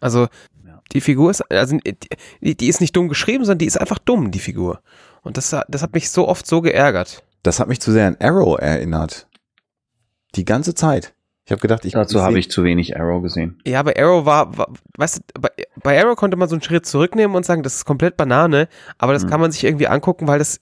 Also, Ja. die Figur ist, also, die, die ist nicht dumm geschrieben, sondern die ist einfach dumm, die Figur. Und das, das hat mich so oft so geärgert. Das hat mich zu sehr an Arrow erinnert. Die ganze Zeit. Ich habe gedacht, ich Dazu habe ich zu wenig Arrow gesehen. Ja, bei Arrow war, war weißt du, bei, bei Arrow konnte man so einen Schritt zurücknehmen und sagen, das ist komplett Banane, aber das Mhm. kann man sich irgendwie angucken, weil das,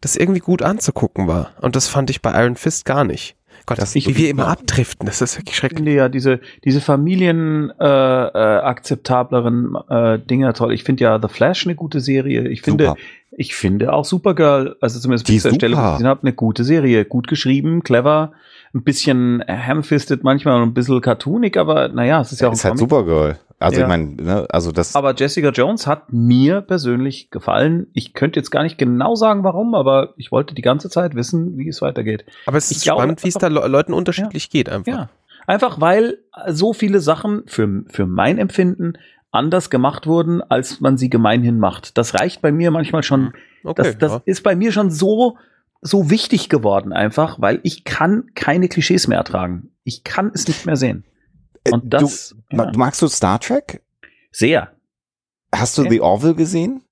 das irgendwie gut anzugucken war. Und das fand ich bei Iron Fist gar nicht. Gott, Das- wie ich- wir immer abdriften, das ist wirklich Ich schrecklich. finde ja diese, diese Familien äh, äh, akzeptableren äh, Dinger toll. Ich finde ja The Flash eine gute Serie. Ich finde, Super. ich finde auch Supergirl, also zumindest bis zur ist Stelle, ich habe, eine gute Serie. Gut geschrieben, clever, ein bisschen ham-fisted manchmal und ein bisschen cartoonig, aber naja, es ist ja auch ein ist halt Comic. Supergirl. Also Ja. ich meine, ne, also das Aber Jessica Jones hat mir persönlich gefallen. Ich könnte jetzt gar nicht genau sagen, warum, aber ich wollte die ganze Zeit wissen, wie es weitergeht. Aber es Ich ist spannend, wie es da Le Leuten unterschiedlich geht einfach. Ja. Einfach weil so viele Sachen für, für mein Empfinden anders gemacht wurden, als man sie gemeinhin macht. Das reicht bei mir manchmal schon. Okay, das das ja. ist bei mir schon so, so wichtig geworden einfach, weil ich kann keine Klischees mehr ertragen. Ich kann es nicht mehr sehen. Äh, Und das du, ja, magst du Star Trek? sehr. Hast du Okay. The Orville gesehen?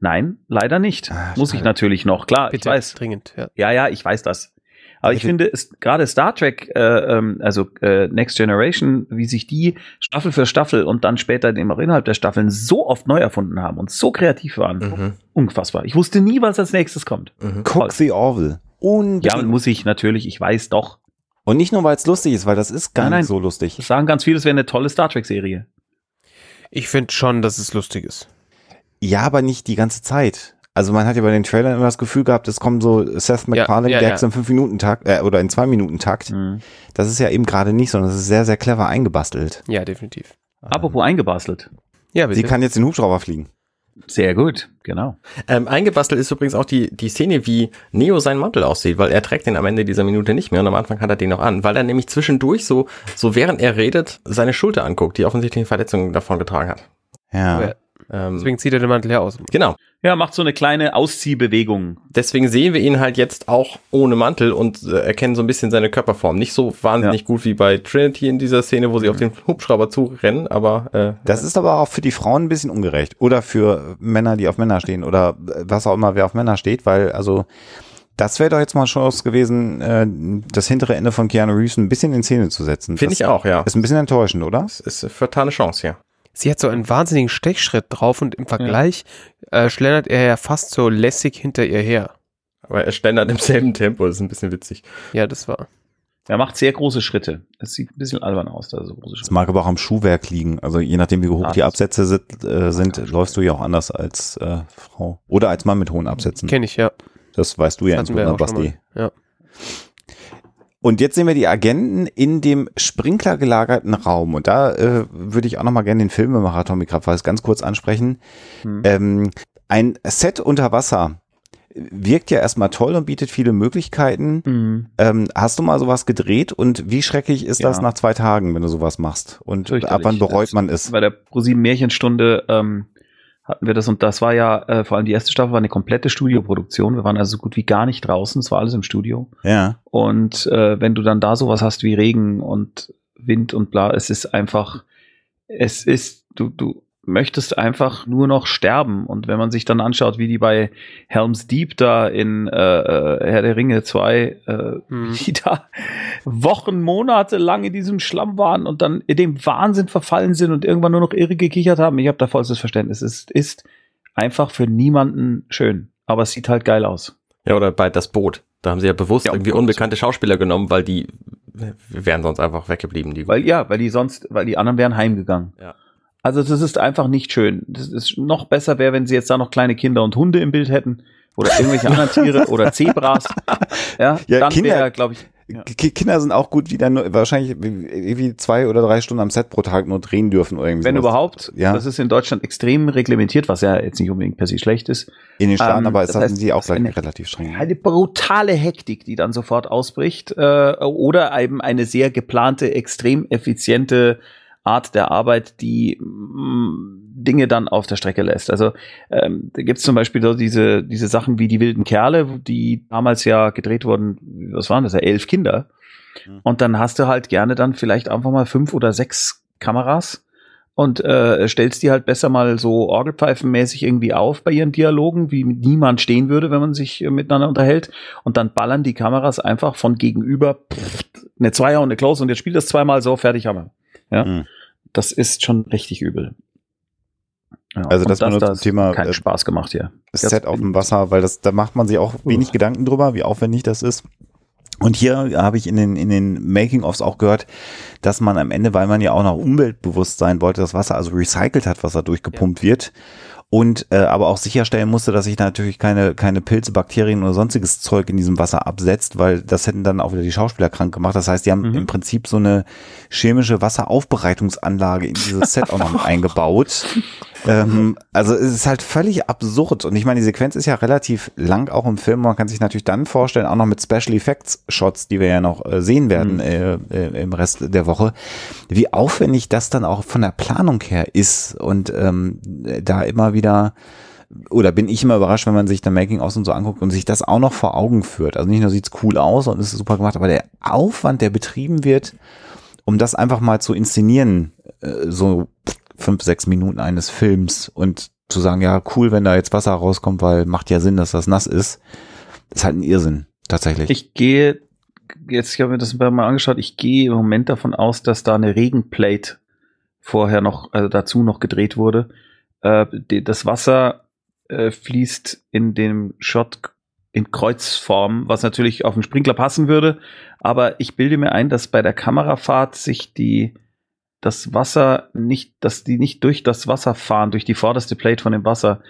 Nein, leider nicht. Ah, Muss ich natürlich noch. Klar, Bitte, ich weiß. dringend, ja. Ja, ja, ich weiß das. Aber ich finde, gerade Star Trek, äh, ähm, also äh, Next Generation, wie sich die Staffel für Staffel und dann später immer innerhalb der Staffeln so oft neu erfunden haben und so kreativ waren, Mhm. unfassbar. Ich wusste nie, was als nächstes kommt. Mhm. Guck The Orville. Unbedingt. Ja, muss ich natürlich, ich weiß doch. Und nicht nur, weil es lustig ist, weil das ist gar Nein, nein. nicht so lustig. Das sagen ganz viele, es wäre eine tolle Star Trek-Serie. Ich finde schon, dass es lustig ist. Ja, aber nicht die ganze Zeit. Also man hat ja bei den Trailern immer das Gefühl gehabt, es kommen so Seth MacFarlane ja, Gags ja. im 5-Minuten-Takt äh, oder in 2-Minuten-Takt. Mhm. Das ist ja eben gerade nicht, sondern es ist sehr, sehr clever eingebastelt. Ja, definitiv. Apropos eingebastelt. Ja, Sie bitte. kann jetzt den Hubschrauber fliegen. Sehr gut, genau. Ähm, eingebastelt ist übrigens auch die, die Szene, wie Neo seinen Mantel aussieht, weil er trägt den am Ende dieser Minute nicht mehr und am Anfang hat er den noch an, weil er nämlich zwischendurch so, so während er redet, seine Schulter anguckt, die offensichtlich eine Verletzung davon getragen hat. Ja. Ja. Ähm, Deswegen zieht er den Mantel her aus. genau. Ja, macht so eine kleine Ausziehbewegung. Deswegen sehen wir ihn halt jetzt auch ohne Mantel und äh, erkennen so ein bisschen seine Körperform. Nicht so wahnsinnig gut wie bei Trinity in dieser Szene, wo sie auf den Hubschrauber zurennen, aber äh, Das ist aber auch für die Frauen ein bisschen ungerecht. Oder für Männer, die auf Männer stehen. Oder was auch immer, wer auf Männer steht. Weil, also, das wäre doch jetzt mal Chance gewesen, äh, das hintere Ende von Keanu Reeves ein bisschen in Szene zu setzen. finde ich auch, ja. Ist ein bisschen enttäuschend, oder? Das ist eine vertane Chance, ja. Sie hat so einen wahnsinnigen Stechschritt drauf und im Vergleich ja. äh, schlendert er ja fast so lässig hinter ihr her. Aber er schlendert im selben Tempo, das ist ein bisschen witzig. Ja, das war. Er macht sehr große Schritte. Es sieht ein bisschen albern aus, da so große Schritte. Das mag aber auch am Schuhwerk liegen. Also je nachdem, wie hoch ah, die Absätze sind, äh, sind läufst du ja auch anders als äh, Frau. Oder als Mann mit hohen Absätzen. Kenn ich, ja. Das weißt du das ja insbesondere, Basti. Ja. Und jetzt sehen wir die Agenten in dem Sprinkler gelagerten Raum. Und da äh, würde ich auch nochmal gerne den Filmemacher Tommy Krabweis ganz kurz ansprechen. Hm. Ähm, ein Set unter Wasser wirkt ja erstmal toll und bietet viele Möglichkeiten. Mhm. Ähm, hast du mal sowas gedreht und wie schrecklich ist ja. das nach zwei Tagen, wenn du sowas machst? Und ab wann bereut man es? Bei der ProSieben Märchenstunde ähm, hatten wir das und das war ja, äh, vor allem die erste Staffel war eine komplette Studioproduktion. Wir waren also so gut wie gar nicht draußen, es war alles im Studio. Ja. Und äh, wenn du dann da sowas hast wie Regen und Wind und bla, es ist einfach, es ist, du, du, möchtest einfach nur noch sterben. Und wenn man sich dann anschaut, wie die bei Helms Deep da in äh, äh Herr der Ringe 2, äh, hm. die da Wochen, Monate lang in diesem Schlamm waren und dann in dem Wahnsinn verfallen sind und irgendwann nur noch irre gekichert haben, ich habe da vollstes Verständnis. Es ist einfach für niemanden schön. Aber es sieht halt geil aus. Ja, oder bei Das Boot. Da haben sie ja bewusst ja, irgendwie unbekannte Schauspieler genommen, weil die wären sonst einfach weggeblieben. Die weil ja, weil die sonst, weil die anderen wären heimgegangen. Ja. Also das ist einfach nicht schön. Das ist noch besser wäre, wenn sie jetzt da noch kleine Kinder und Hunde im Bild hätten oder irgendwelche anderen Tiere oder Zebras. Ja, ja dann wäre, glaube ich. Ja. Kinder sind auch gut, die dann nur, wahrscheinlich irgendwie zwei oder drei Stunden am Set pro Tag nur drehen dürfen oder irgendwie Wenn sowas. überhaupt. Ja. Das ist in Deutschland extrem reglementiert, was ja jetzt nicht unbedingt per se schlecht ist. In den Staaten, ähm, aber es hatten sie auch eine, relativ streng. Eine brutale Hektik, die dann sofort ausbricht, äh, oder eben eine sehr geplante, extrem effiziente Art der Arbeit, die mm, Dinge dann auf der Strecke lässt. Also ähm, da gibt es zum Beispiel so diese, diese Sachen wie die wilden Kerle, die damals ja gedreht wurden, was waren das ja, elf Kinder. Mhm. Und dann hast du halt gerne dann vielleicht einfach mal fünf oder sechs Kameras und äh, stellst die halt besser mal so orgelpfeifenmäßig irgendwie auf bei ihren Dialogen, wie niemand stehen würde, wenn man sich äh, miteinander unterhält. Und dann ballern die Kameras einfach von gegenüber pff, eine Zweier und eine Close und jetzt spielt das zweimal so, fertig haben wir. Ja. Mhm das ist schon richtig übel. Ja, also das, das zum Thema keinen äh, Spaß gemacht hier. Set auf dem Wasser, weil das da macht man sich auch wenig Gedanken drüber, wie aufwendig das ist. Und hier habe ich in den, in den Making-ofs auch gehört, dass man am Ende, weil man ja auch noch umweltbewusst sein wollte, das Wasser also recycelt hat, was da durchgepumpt ja. wird und äh, aber auch sicherstellen musste, dass sich natürlich keine, keine Pilze, Bakterien oder sonstiges Zeug in diesem Wasser absetzt, weil das hätten dann auch wieder die Schauspieler krank gemacht. Das heißt, die haben mhm. im Prinzip so eine chemische Wasseraufbereitungsanlage in dieses Set auch noch eingebaut. Ähm, also es ist halt völlig absurd. Und ich meine, die Sequenz ist ja relativ lang auch im Film. Man kann sich natürlich dann vorstellen, auch noch mit Special Effects Shots, die wir ja noch äh, sehen werden mhm. äh, äh, im Rest der Woche, wie aufwendig das dann auch von der Planung her ist. Und ähm, da immer wieder oder bin ich immer überrascht, wenn man sich dann Making aus und so anguckt und sich das auch noch vor Augen führt. Also nicht nur sieht's cool aus und ist super gemacht, aber der Aufwand, der betrieben wird, um das einfach mal zu inszenieren, äh, so fünf, sechs Minuten eines Films und zu sagen, ja, cool, wenn da jetzt Wasser rauskommt, weil macht ja Sinn, dass das nass ist, ist halt ein Irrsinn, tatsächlich. Ich gehe, jetzt ich habe mir das mal angeschaut, ich gehe im Moment davon aus, dass da eine Regenplate vorher noch, also dazu noch gedreht wurde. Äh, das Wasser äh, fließt in dem Shot in Kreuzform, was natürlich auf den Sprinkler passen würde. Aber ich bilde mir ein, dass bei der Kamerafahrt sich die das Wasser nicht, dass die nicht durch das Wasser fahren, durch die vorderste Plate von dem Wasser.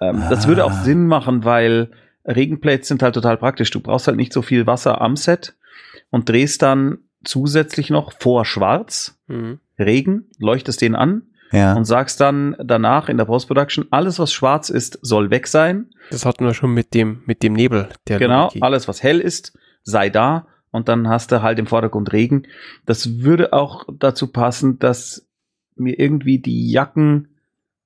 Ähm, ah. Das würde auch Sinn machen, weil Regenplates sind halt total praktisch. Du brauchst halt nicht so viel Wasser am Set und drehst dann zusätzlich noch vor Schwarz, mhm. Regen, leuchtest den an ja. und sagst dann danach in der Post-Production, alles was schwarz ist, soll weg sein. Das hatten wir schon mit dem, mit dem Nebel. Der genau, Logik. alles was hell ist, sei da und dann hast du halt im Vordergrund Regen. Das würde auch dazu passen, dass mir irgendwie die Jacken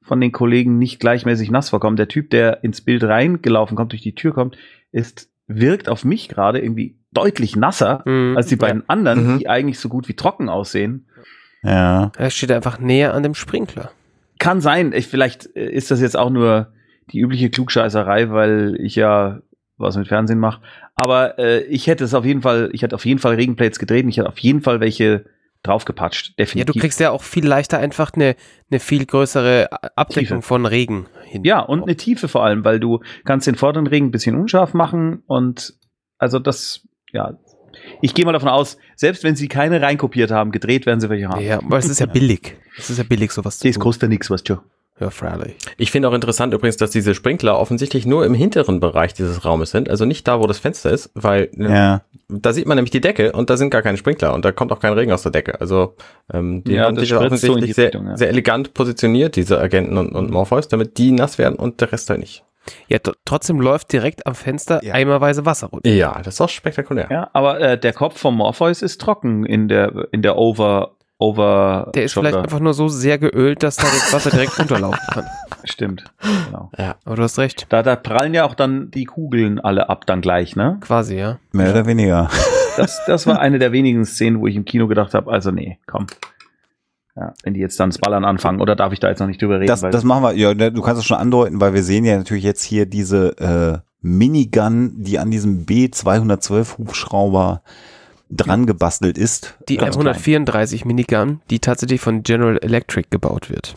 von den Kollegen nicht gleichmäßig nass vorkommen. Der Typ, der ins Bild reingelaufen kommt, durch die Tür kommt, ist, wirkt auf mich gerade irgendwie deutlich nasser mhm, als die beiden ja. anderen, mhm. die eigentlich so gut wie trocken aussehen. Ja. Er steht einfach näher an dem Sprinkler. Kann sein. Ich, vielleicht ist das jetzt auch nur die übliche Klugscheißerei, weil ich ja was mit Fernsehen mache. Aber äh, ich hätte es auf jeden Fall, ich hätte auf jeden Fall Regenplates gedreht und ich hätte auf jeden Fall welche draufgepatscht, definitiv. Ja, du kriegst ja auch viel leichter einfach eine, eine viel größere Abdeckung Tiefe. von Regen hin. Ja, und eine Tiefe vor allem, weil du kannst den vorderen Regen ein bisschen unscharf machen und also das, ja. Ich gehe mal davon aus, selbst wenn sie keine reinkopiert haben, gedreht werden sie welche haben. Ja, aber es ist ja billig. Es ist ja billig, sowas zu Das tun. kostet ja nichts, weißt du. Ja, freilich. Ich finde auch interessant übrigens, dass diese Sprinkler offensichtlich nur im hinteren Bereich dieses Raumes sind, also nicht da, wo das Fenster ist, weil äh, Ja. da sieht man nämlich die Decke und da sind gar keine Sprinkler und da kommt auch kein Regen aus der Decke. Also ähm, die Ja, haben sich offensichtlich sehr, Richtung, ja. sehr elegant positioniert, diese Agenten und, und Morpheus, damit die nass werden und der Rest halt nicht. Ja, tr- trotzdem läuft direkt am Fenster Ja. eimerweise Wasser runter. Ja, das ist auch spektakulär. Ja, aber äh, der Kopf vom Morpheus ist trocken in der in der Over Over. Der ist vielleicht einfach nur so sehr geölt, dass da das Wasser direkt runterlaufen kann. Stimmt. Genau. Aber du hast recht. Da, da prallen ja auch dann die Kugeln alle ab dann gleich, ne? Quasi, ja. Mehr oder weniger. Das, das war eine der wenigen Szenen, wo ich im Kino gedacht habe, also nee, komm. Ja, wenn die jetzt dann das Ballern anfangen, oder darf ich da jetzt noch nicht drüber reden? Das, weil- das machen wir, ja, du kannst es schon andeuten, weil wir sehen ja natürlich jetzt hier diese äh, Minigun, die an diesem B212 Hubschrauber dran gebastelt ist. Die Ganz M134 Minigun, die tatsächlich von General Electric gebaut wird.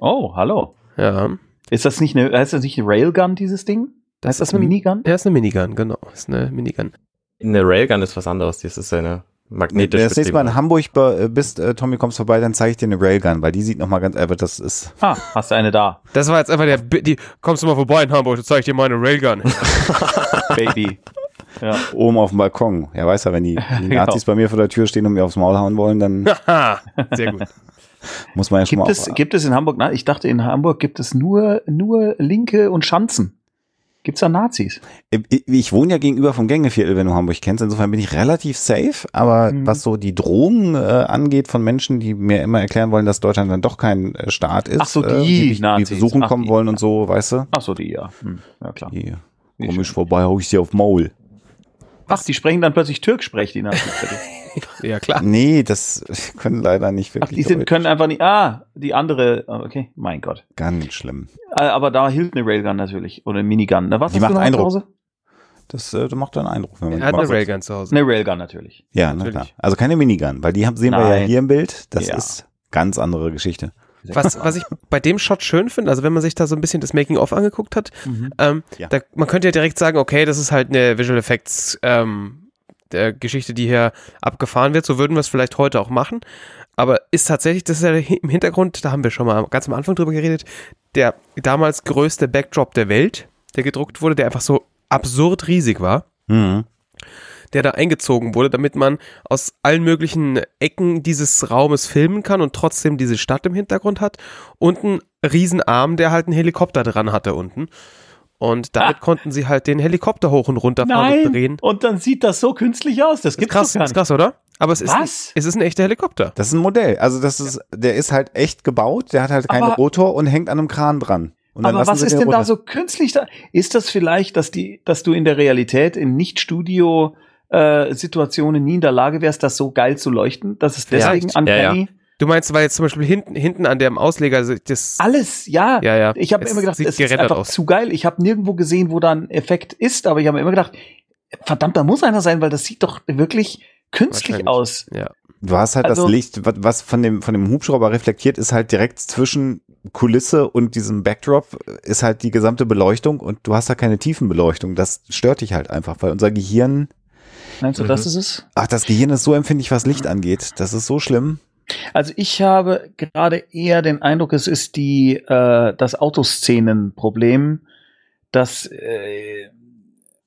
oh, hallo. Ja. Ist das nicht eine, heißt das nicht eine Railgun, dieses Ding? Das heißt das ist eine eine Minigun? Ja, ist eine Minigun, genau. Ist eine Minigun. Eine Railgun ist was anderes, das ist eine Wenn magnetisch du das nächste Mal in. Hamburg be- bist, äh, Tommy, kommst vorbei, dann zeige ich dir eine Railgun, weil die sieht nochmal ganz einfach, das ist, Ah, hast du eine da, Das war jetzt einfach der, Bi- die, kommst du mal vorbei in Hamburg, dann zeig ich dir meine Railgun. Baby. Ja. oben auf dem Balkon. Ja, weiß ja, wenn die, die Genau. Nazis bei mir vor der Tür stehen und mir aufs Maul hauen wollen, dann Haha, sehr gut. muss man ja schon Gibt mal es, auf, gibt es in Hamburg, na, ich dachte, in Hamburg gibt es nur, nur Linke und Schanzen. Gibt's da Nazis? Ich, ich wohne ja gegenüber vom Gängeviertel, wenn du Hamburg kennst. Insofern bin ich relativ safe. Aber Mhm. was so die Drohungen äh, angeht von Menschen, die mir immer erklären wollen, dass Deutschland dann doch kein äh, Staat ist, Ach so, äh, die mich- Nazis. besuchen Ach, kommen die, wollen und ja. so, weißt du? Ach so, die, ja. Hm, ja, klar. Die schön. vorbei, hau ich sie auf Maul. Ach, die sprechen dann plötzlich Türk, sprechen die Nazis. Ja, klar. Nee, das können leider nicht Ach, wirklich. die sind, können einfach nicht, ah, die andere, ah, okay, mein Gott. Ganz schlimm. Äh, Aber da hielt eine Railgun natürlich, oder eine Minigun. Na, was Die macht zu Eindruck. Hause? Das äh, macht dann Eindruck, wenn man Er hat die eine macht. Railgun zu Hause. Eine Railgun natürlich. Ja, na Natürlich. klar. Also keine Minigun, weil die haben, sehen wir ja Nein. hier im Bild. Das Ja. ist ganz andere Geschichte. Was, was ich bei dem Shot schön finde, also wenn man sich da so ein bisschen das Making-of angeguckt hat, Mhm. ähm, Ja. da, man könnte ja direkt sagen, okay, das ist halt eine Visual Effects ähm, der Geschichte, die hier abgefahren wird. So würden wir es vielleicht heute auch machen. Aber ist tatsächlich, das ist ja im Hintergrund, da haben wir schon mal ganz am Anfang drüber geredet, der damals größte Backdrop der Welt, der gedruckt wurde, der einfach so absurd riesig war Mhm. Der da eingezogen wurde, damit man aus allen möglichen Ecken dieses Raumes filmen kann und trotzdem diese Stadt im Hintergrund hat und einen Riesenarm, der halt einen Helikopter dran hatte unten. Und damit konnten sie halt den Helikopter hoch und runter fahren und drehen. und dann sieht das so künstlich aus. Das Ist gibt's krass, doch gar ist nicht. krass, oder? Aber es ist, Was? es ist ein echter Helikopter. Das ist ein Modell. Also das ist, der ist halt echt gebaut. Der hat halt keinen Aber- Rotor und hängt an einem Kran dran. Und dann Aber was ist den denn da runter. so künstlich da? Ist das vielleicht, dass die, dass du in der Realität in Nicht-Studio äh, Situationen nie in der Lage wärst, das so geil zu leuchten, dass es deswegen Vielleicht. uncanny? Du meinst, weil jetzt zum Beispiel hinten, hinten an dem Ausleger also das. Alles, ja. Ja, ja. Ich habe immer gedacht, es ist einfach aus. zu geil. Ich habe nirgendwo gesehen, wo da ein Effekt ist, aber ich habe mir immer gedacht, verdammt, da muss einer sein, weil das sieht doch wirklich künstlich aus. Ja. Du hast halt Also- das Licht, was, von dem, von dem Hubschrauber reflektiert, ist halt direkt zwischen Kulisse und diesem Backdrop ist halt die gesamte Beleuchtung und du hast halt keine Tiefenbeleuchtung. Das stört dich halt einfach, weil unser Gehirn, Meinst du, Mhm. das ist es? ach, das Gehirn ist so empfindlich, was Licht angeht. Das ist so schlimm. Also ich habe gerade eher den Eindruck, es ist die äh, das Autoszenenproblem, das äh,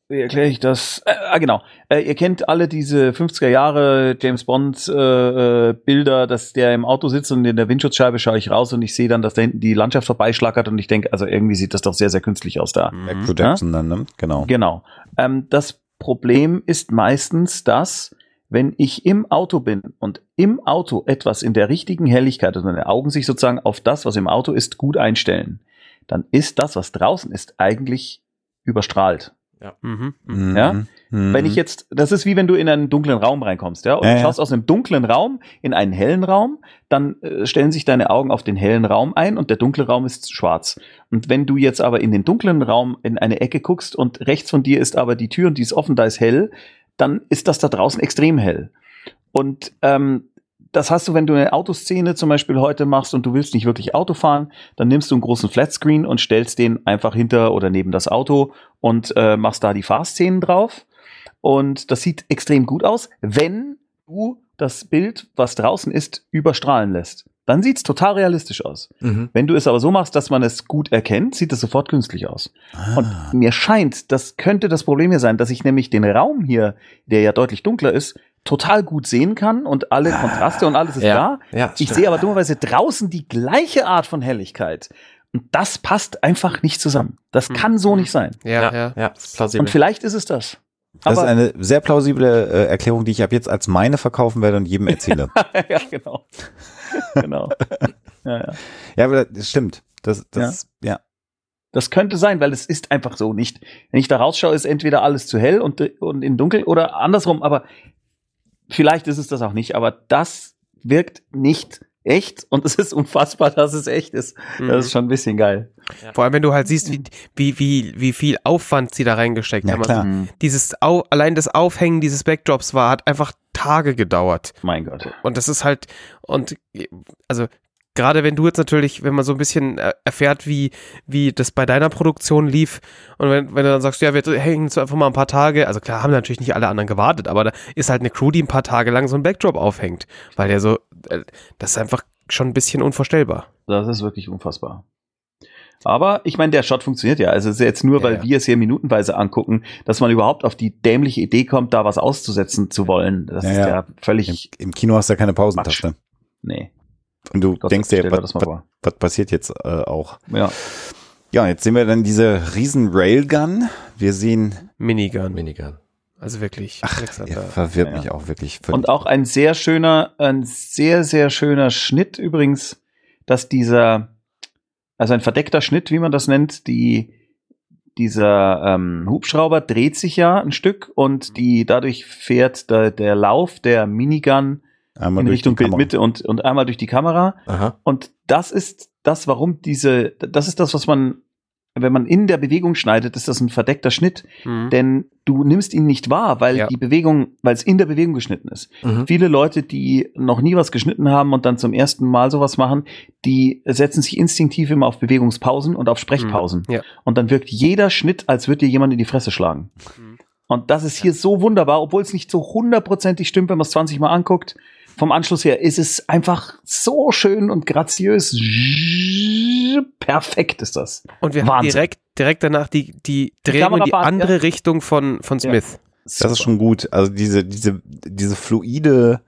wie erkläre ich das? Äh, ah, genau. Äh, ihr kennt alle diese 50er Jahre James Bond äh, äh, Bilder, dass der im Auto sitzt und in der Windschutzscheibe schaue ich raus und ich sehe dann, dass da hinten die Landschaft vorbeischlackert und ich denke, also irgendwie sieht das doch sehr, sehr künstlich aus da. Mhm. Back Projection dann, ne? Genau. Genau. Ähm, das Problem ist meistens, dass wenn ich im Auto bin und im Auto etwas in der richtigen Helligkeit und meine Augen sich sozusagen auf das, was im Auto ist, gut einstellen, dann ist das, was draußen ist, eigentlich überstrahlt. Mhm. Mhm. Ja? Mhm. Wenn ich jetzt, das ist wie wenn du in einen dunklen Raum reinkommst, ja, und Ja, du ja. schaust aus einem dunklen Raum in einen hellen Raum, dann äh, stellen sich deine Augen auf den hellen Raum ein und der dunkle Raum ist schwarz. Und wenn du jetzt aber in den dunklen Raum in eine Ecke guckst und rechts von dir ist aber die Tür und die ist offen, da ist hell, dann ist das da draußen extrem hell. Und ähm, das hast du, wenn du eine Autoszene zum Beispiel heute machst und du willst nicht wirklich Auto fahren, dann nimmst du einen großen Flatscreen und stellst den einfach hinter oder neben das Auto und äh, machst da die Fahrszenen drauf. Und das sieht extrem gut aus, wenn du das Bild, was draußen ist, überstrahlen lässt. Dann sieht's total realistisch aus. Mhm. Wenn du es aber so machst, dass man es gut erkennt, sieht es sofort künstlich aus. Ah. Und mir scheint, das könnte das Problem hier sein, dass ich nämlich den Raum hier, der ja deutlich dunkler ist, total gut sehen kann und alle Kontraste und alles ist Ja, da. ja, ich stimmt. sehe aber dummerweise draußen die gleiche Art von Helligkeit. Und das passt einfach nicht zusammen. Das Hm. kann so nicht sein. Ja, Ja, ja. ja, ist plausibel. Und vielleicht ist es das. Das ist Aber- eine sehr plausible äh, Erklärung, die ich ab jetzt als meine verkaufen werde und jedem erzähle. ja, genau. genau. Ja, ja. ja, aber das stimmt. Das, das, ja. Das könnte sein, weil es ist einfach so nicht. Wenn ich da rausschaue, ist entweder alles zu hell und, und in dunkel oder andersrum, aber vielleicht ist es das auch nicht, aber das wirkt nicht echt und es ist unfassbar, dass es echt ist. Das ist schon ein bisschen geil. Vor allem, wenn du halt siehst, wie, wie, wie, wie viel Aufwand sie da reingesteckt Ja, haben. klar. Also dieses Au allein das Aufhängen dieses Backdrops war, hat einfach Tage gedauert. Mein Gott. Und das ist halt, und also gerade wenn du jetzt natürlich, wenn man so ein bisschen äh, erfährt, wie, wie das bei deiner Produktion lief, und wenn, wenn du dann sagst, ja, wir hängen jetzt einfach mal ein paar Tage, also klar haben natürlich nicht alle anderen gewartet, aber da ist halt eine Crew, die ein paar Tage lang so ein Backdrop aufhängt, weil der so, äh, das ist einfach schon ein bisschen unvorstellbar. Das ist wirklich unfassbar. Aber ich meine, der Shot funktioniert ja. Also es ist jetzt nur, Ja, weil ja. wir es hier minutenweise angucken, dass man überhaupt auf die dämliche Idee kommt, da was auszusetzen zu wollen. Das Ja, ist ja. ja Im, völlig. Im Kino hast du ja keine Pausentaste. Nee. Und du Gott, denkst dir, dir was, das was, passiert jetzt äh, auch? Ja. Ja, jetzt sehen wir dann diese riesen Railgun. Wir sehen, Minigun. Minigun. Also wirklich. ach, Alexander. ihr verwirrt Ja, mich ja. auch wirklich. völlig. Und auch ein sehr schöner, ein sehr, sehr schöner Schnitt übrigens, dass dieser, also ein verdeckter Schnitt, wie man das nennt, die, dieser ähm, Hubschrauber dreht sich ja ein Stück und die, dadurch fährt der, der Lauf der Minigun Einmal in durch Richtung die Kamera. Bildmitte und, und einmal durch die Kamera. Aha. Und das ist das, warum diese, das ist das, was man, wenn man in der Bewegung schneidet, ist das ein verdeckter Schnitt, Mhm. denn du nimmst ihn nicht wahr, weil Ja. die Bewegung, weil es in der Bewegung geschnitten ist. Mhm. Viele Leute, die noch nie was geschnitten haben und dann zum ersten Mal sowas machen, die setzen sich instinktiv immer auf Bewegungspausen und auf Sprechpausen. Ja. Und dann wirkt jeder Schnitt, als würde dir jemand in die Fresse schlagen. Mhm. Und das ist hier so wunderbar, obwohl es nicht so hundertprozentig stimmt, wenn man es 20 Mal anguckt. Vom Anschluss her ist es einfach so schön und graziös. Perfekt ist das. Und wir haben Wahnsinn. direkt, direkt danach die, die Drehung in die andere ja. Richtung von, von Ja. Smith. Das ist schon gut. Also diese, diese, diese fluide,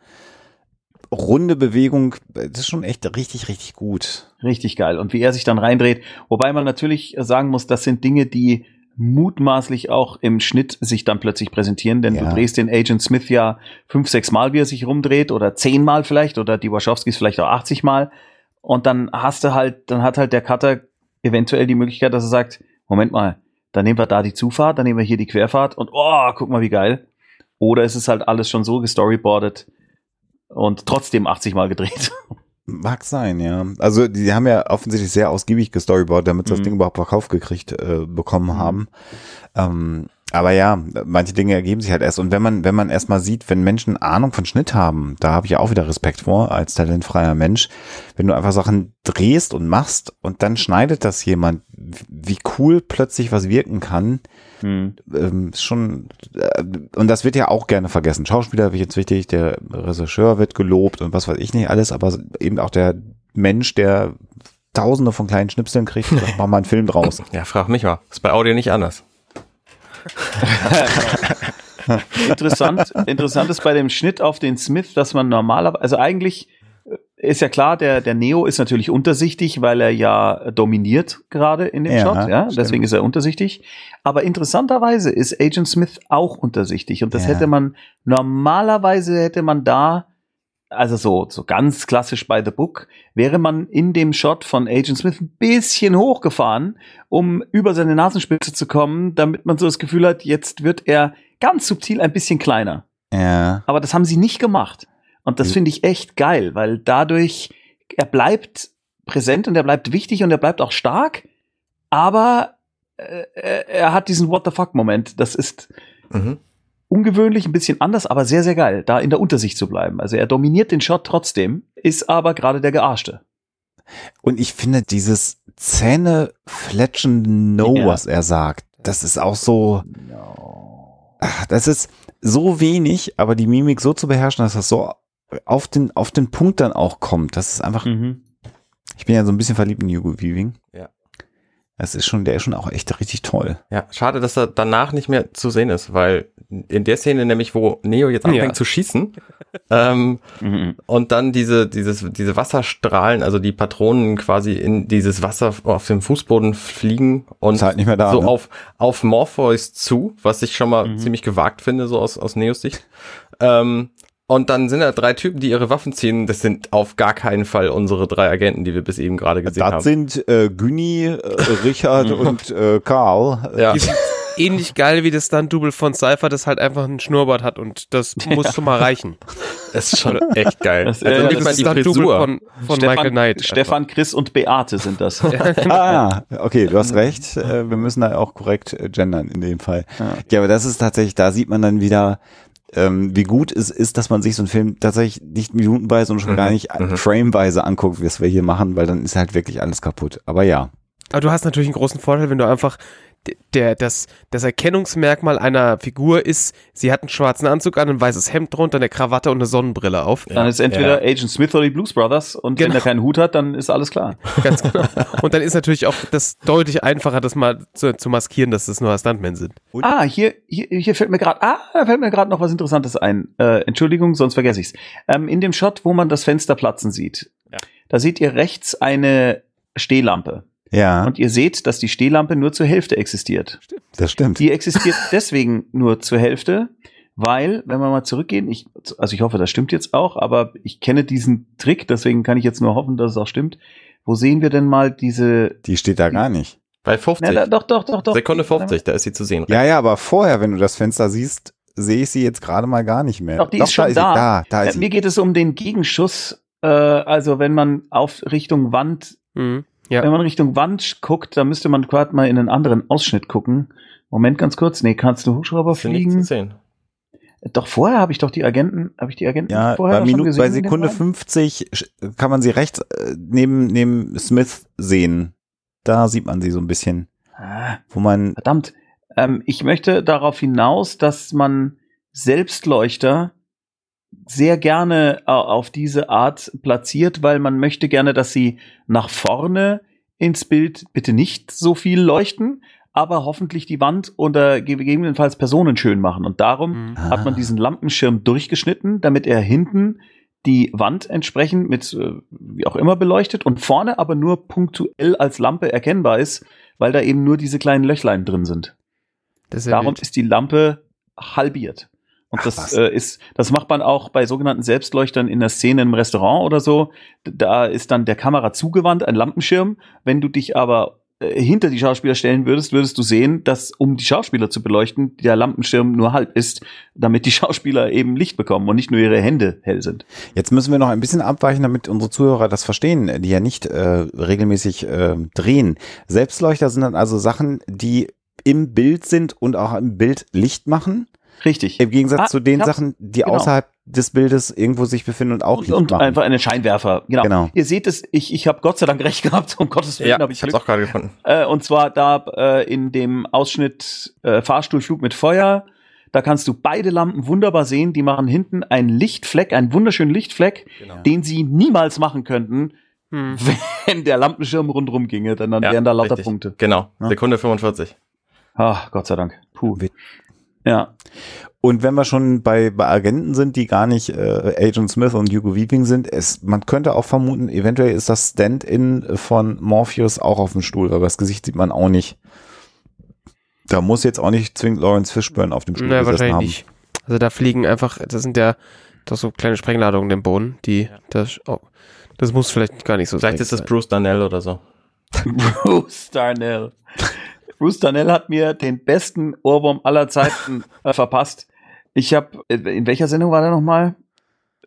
runde Bewegung, das ist schon echt richtig, richtig gut. Richtig geil. Und wie er sich dann reindreht. Wobei man natürlich sagen muss, das sind Dinge, die mutmaßlich auch im Schnitt sich dann plötzlich präsentieren, denn Ja. du drehst den Agent Smith ja fünf, sechs Mal, wie er sich rumdreht, oder zehn Mal vielleicht, oder die Wachowskis vielleicht auch 80 Mal. Und dann hast du halt, dann hat halt der Cutter eventuell die Möglichkeit, dass er sagt, Moment mal, dann nehmen wir da die Zufahrt, dann nehmen wir hier die Querfahrt und oh, guck mal, wie geil. Oder es ist halt alles schon so gestoryboardet und trotzdem 80 Mal gedreht. Mag sein, ja. Also die haben ja offensichtlich sehr ausgiebig gestoryboardet, damit sie das Mhm. Ding überhaupt verkauft gekriegt äh, bekommen haben. Ähm, aber ja, manche Dinge ergeben sich halt erst. Und wenn man, wenn man erstmal sieht, wenn Menschen Ahnung von Schnitt haben, da habe ich ja auch wieder Respekt vor, als talentfreier Mensch, wenn du einfach Sachen drehst und machst und dann schneidet das jemand, wie cool plötzlich was wirken kann, Hm. ähm, ist schon, äh, und das wird ja auch gerne vergessen. Schauspieler wird jetzt wichtig, der Regisseur wird gelobt und was weiß ich nicht alles, aber eben auch der Mensch, der tausende von kleinen Schnipseln kriegt, mach mal einen Film draus. Ja, frag mich mal. Ist bei Audio nicht anders. Interessant, interessant ist bei dem Schnitt auf den Smith, dass man normalerweise, also eigentlich äh, ist ja klar, der, der Neo ist natürlich untersichtig, weil er ja dominiert gerade in dem Ja, Shot, ja, stimmt. deswegen ist er untersichtig. Aber interessanterweise ist Agent Smith auch untersichtig und das Ja. hätte man, normalerweise hätte man da, also so, so ganz klassisch bei The Book, wäre man in dem Shot von Agent Smith ein bisschen hochgefahren, um über seine Nasenspitze zu kommen, damit man so das Gefühl hat, jetzt wird er ganz subtil ein bisschen kleiner. Ja, Aber das haben sie nicht gemacht. Und das finde ich echt geil, weil dadurch, er bleibt präsent und er bleibt wichtig und er bleibt auch stark, aber äh, er, er hat diesen What the fuck-Moment. Das ist, Mhm. Ungewöhnlich, ein bisschen anders, aber sehr, sehr geil, da in der Untersicht zu bleiben. Also er dominiert den Shot trotzdem, ist aber gerade der Gearschte. Und ich finde dieses Zähnefletschen No, Ja. was er sagt, das ist auch so, ach, das ist so wenig, aber die Mimik so zu beherrschen, dass das so auf den, auf den Punkt dann auch kommt. Das ist einfach, Mhm. ich bin ja so ein bisschen verliebt in Hugo Weaving. Ja. Das ist schon, der ist schon auch echt richtig toll. Ja, schade, dass er danach nicht mehr zu sehen ist, weil in der Szene nämlich, wo Neo jetzt anfängt Ja. zu schießen, ähm, Mhm. und dann diese, dieses, diese Wasserstrahlen, also die Patronen quasi in dieses Wasser auf dem Fußboden fliegen und halt nicht mehr da, so ne? auf, auf Morpheus zu, was ich schon mal Mhm. ziemlich gewagt finde, so aus, aus Neos Sicht. Ähm, und dann sind da drei Typen, die ihre Waffen ziehen. Das sind auf gar keinen Fall unsere drei Agenten, die wir bis eben gerade gesehen Das haben. sind äh, Günni, äh, Richard und äh, Karl. ja. Die sind ähnlich geil wie das Stunt-Double von Cypher, das halt einfach einen Schnurrbart hat und das muss schon mal reichen. Das ist schon echt geil. Das- also ja, das mal ist die das Stunt-Double Frisur. von, von Stefan, Michael Knight. Stefan, Chris und Beate sind das. Ah, okay, du hast recht. Äh, wir müssen da auch korrekt äh, gendern in dem Fall. Ja. Ja, aber das ist tatsächlich, da sieht man dann wieder, ähm, wie gut es ist, dass man sich so einen Film tatsächlich nicht minutenweise und schon Mhm, gar nicht mhm. frameweise anguckt, wie es wir hier machen, weil dann ist halt wirklich alles kaputt. Aber ja. Aber du hast natürlich einen großen Vorteil, wenn du einfach der, das, das Erkennungsmerkmal einer Figur ist, sie hat einen schwarzen Anzug an, ein weißes Hemd drunter, eine Krawatte und eine Sonnenbrille auf. Dann ist entweder Agent Smith oder die Blues Brothers und wenn Genau. er keinen Hut hat, dann ist alles klar. Ganz genau. Und dann ist natürlich auch das deutlich einfacher, das mal zu, zu maskieren, dass das nur Stuntmen sind. Und- Ah, hier, hier, hier fällt mir gerade, ah, da fällt mir gerade noch was Interessantes ein. Äh, Entschuldigung, sonst vergesse ich's. Ähm, in dem Shot, wo man das Fenster platzen sieht, Ja. da seht ihr rechts eine Stehlampe. Ja, Und ihr seht, dass die Stehlampe nur zur Hälfte existiert. das stimmt. Die existiert deswegen nur zur Hälfte, weil, wenn wir mal zurückgehen, ich, also ich hoffe, das stimmt jetzt auch, aber ich kenne diesen Trick, deswegen kann ich jetzt nur hoffen, dass es auch stimmt. Wo sehen wir denn mal diese, Die steht da gar nicht. Bei 50. na, da, doch, doch, doch, doch. Sekunde 50, da ist sie zu sehen. Ja, ja, aber vorher, wenn du das Fenster siehst, sehe ich sie jetzt gerade mal gar nicht mehr. Doch, die ist schon da. Da, da Äh, ist mir sie. geht es um den Gegenschuss, äh, also wenn man auf Richtung Wand, Mhm. Ja. wenn man Richtung Wand guckt, da müsste man gerade mal in einen anderen Ausschnitt gucken. Moment, ganz kurz. Nee, kannst du Hubschrauber ja nicht zu fliegen? sehen. Doch vorher habe ich doch die Agenten, habe ich die Agenten Ja, vorher bei, Minute, gesehen bei Sekunde Fall? 50 sch- kann man sie rechts äh, neben, neben Smith sehen. Da sieht man sie so ein bisschen, Ah. wo man, Verdammt. Ähm, ich möchte darauf hinaus, dass man Selbstleuchter sehr gerne äh, auf diese Art platziert, weil man möchte gerne, dass sie nach vorne ins Bild bitte nicht so viel leuchten, aber hoffentlich die Wand oder gegebenenfalls Personen schön machen. Und darum Mhm. hat man diesen Lampenschirm durchgeschnitten, damit er hinten die Wand entsprechend mit äh, wie auch immer beleuchtet und vorne aber nur punktuell als Lampe erkennbar ist, weil da eben nur diese kleinen Löchlein drin sind. Das ist ja Darum wild. ist die Lampe halbiert. Und Ach, das äh, ist, das macht man auch bei sogenannten Selbstleuchtern in der Szene im Restaurant oder so. Da ist dann der Kamera zugewandt, ein Lampenschirm. Wenn du dich aber äh, hinter die Schauspieler stellen würdest, würdest du sehen, dass um die Schauspieler zu beleuchten, der Lampenschirm nur halb ist, damit die Schauspieler eben Licht bekommen und nicht nur ihre Hände hell sind. Jetzt müssen wir noch ein bisschen abweichen, damit unsere Zuhörer das verstehen, die ja nicht äh, regelmäßig äh, drehen. Selbstleuchter sind dann also Sachen, die im Bild sind und auch im Bild Licht machen. Richtig. Im Gegensatz Ah, zu den Sachen, die genau. außerhalb des Bildes irgendwo sich befinden und auch und, Licht und machen. einfach einen Scheinwerfer. Genau. Genau. Ihr seht es, ich, ich habe Gott sei Dank recht gehabt, um Gottes Willen Ja, habe ich ich hab's Glück. auch gerade gefunden. Äh, und zwar da äh, in dem Ausschnitt äh, Fahrstuhlflug mit Feuer. Da kannst du beide Lampen wunderbar sehen. Die machen hinten einen Lichtfleck, einen wunderschönen Lichtfleck, Genau. den sie niemals machen könnten, Hm. wenn der Lampenschirm rundrum ginge. Denn dann Ja, wären da lauter richtig. Punkte. Genau, Ja. Sekunde 45. Ach, Gott sei Dank. Puh. Ja. Und wenn wir schon bei, bei Agenten sind, die gar nicht äh, Agent Smith und Hugo Weaving sind, es, man könnte auch vermuten, eventuell ist das Stand-in von Morpheus auch auf dem Stuhl, aber das Gesicht sieht man auch nicht. Da muss jetzt auch nicht zwingend Lawrence Fishburne auf dem Stuhl Na, gesessen haben. nicht. Also da fliegen einfach, das sind ja doch so kleine Sprengladungen im Boden, die, das, oh, das muss vielleicht gar nicht so Vielleicht sein. ist das Bruce Darnell oder so. Bruce Darnell. Bruce Darnell hat mir den besten Ohrwurm aller Zeiten äh, verpasst. Ich habe, in welcher Sendung war der nochmal?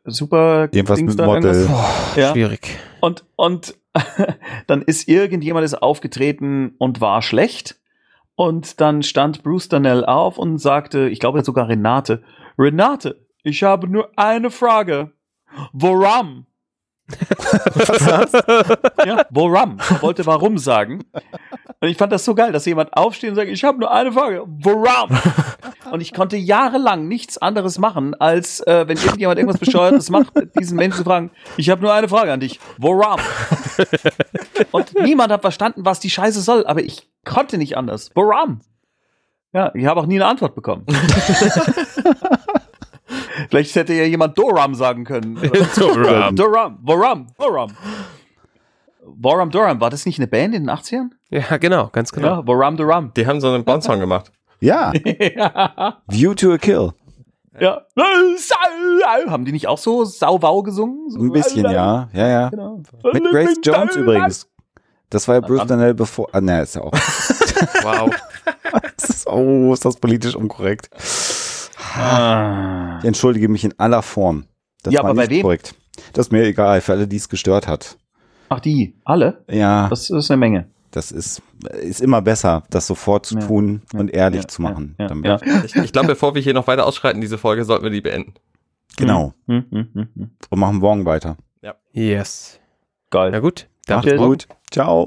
Super. Irgendwas Dings mit Model. Boah, Ja. schwierig. Und, und dann ist irgendjemand ist aufgetreten und war schlecht. Und dann stand Bruce Danell auf und sagte, ich glaube sogar Renate, Renate, ich habe nur eine Frage. Worum? Was? Ja, worum? Er wollte warum sagen. Und ich fand das so geil, dass jemand aufsteht und sagt, ich habe nur eine Frage. Worum? Und ich konnte jahrelang nichts anderes machen, als äh, wenn irgendjemand irgendwas Bescheuertes macht, diesen Menschen zu fragen, ich habe nur eine Frage an dich. Worum? Und niemand hat verstanden, was die Scheiße soll, aber ich konnte nicht anders. Worum? Ja, ich habe auch nie eine Antwort bekommen. Vielleicht hätte ja jemand Doram sagen können. Doram. Doram. Woram. Woram. Woram Doram. War das nicht eine Band in den 80ern? Ja, genau, ganz genau. Ja, Woram Doram. Die haben so einen Bond-Song gemacht. Ja, ja. View to a Kill. ja. Haben die nicht auch so Sauwau gesungen? So Ein bisschen, ja. Ja, ja. Genau. Mit Grace Jones übrigens. Das war ja Bruce dann- Danell bevor. Ah, ne, ist ja auch. Wow. Das ist, oh, ist das politisch unkorrekt. Ah. Ich entschuldige mich in aller Form. Das Ja, war aber bei nicht wem? korrekt. Das ist mir egal, für alle, die es gestört hat. Ach, die? Alle? Ja, Das ist eine Menge. Das ist, ist immer besser, das sofort zu Ja, tun und ehrlich Ja, zu machen. Ja, damit. ja. Ich, ich glaube, bevor wir hier noch weiter ausschreiten, diese Folge, sollten wir die beenden. Genau. Hm, hm, hm, hm. Und machen morgen weiter. Yes. Geil. Na gut. Dann Macht's gut. Ciao.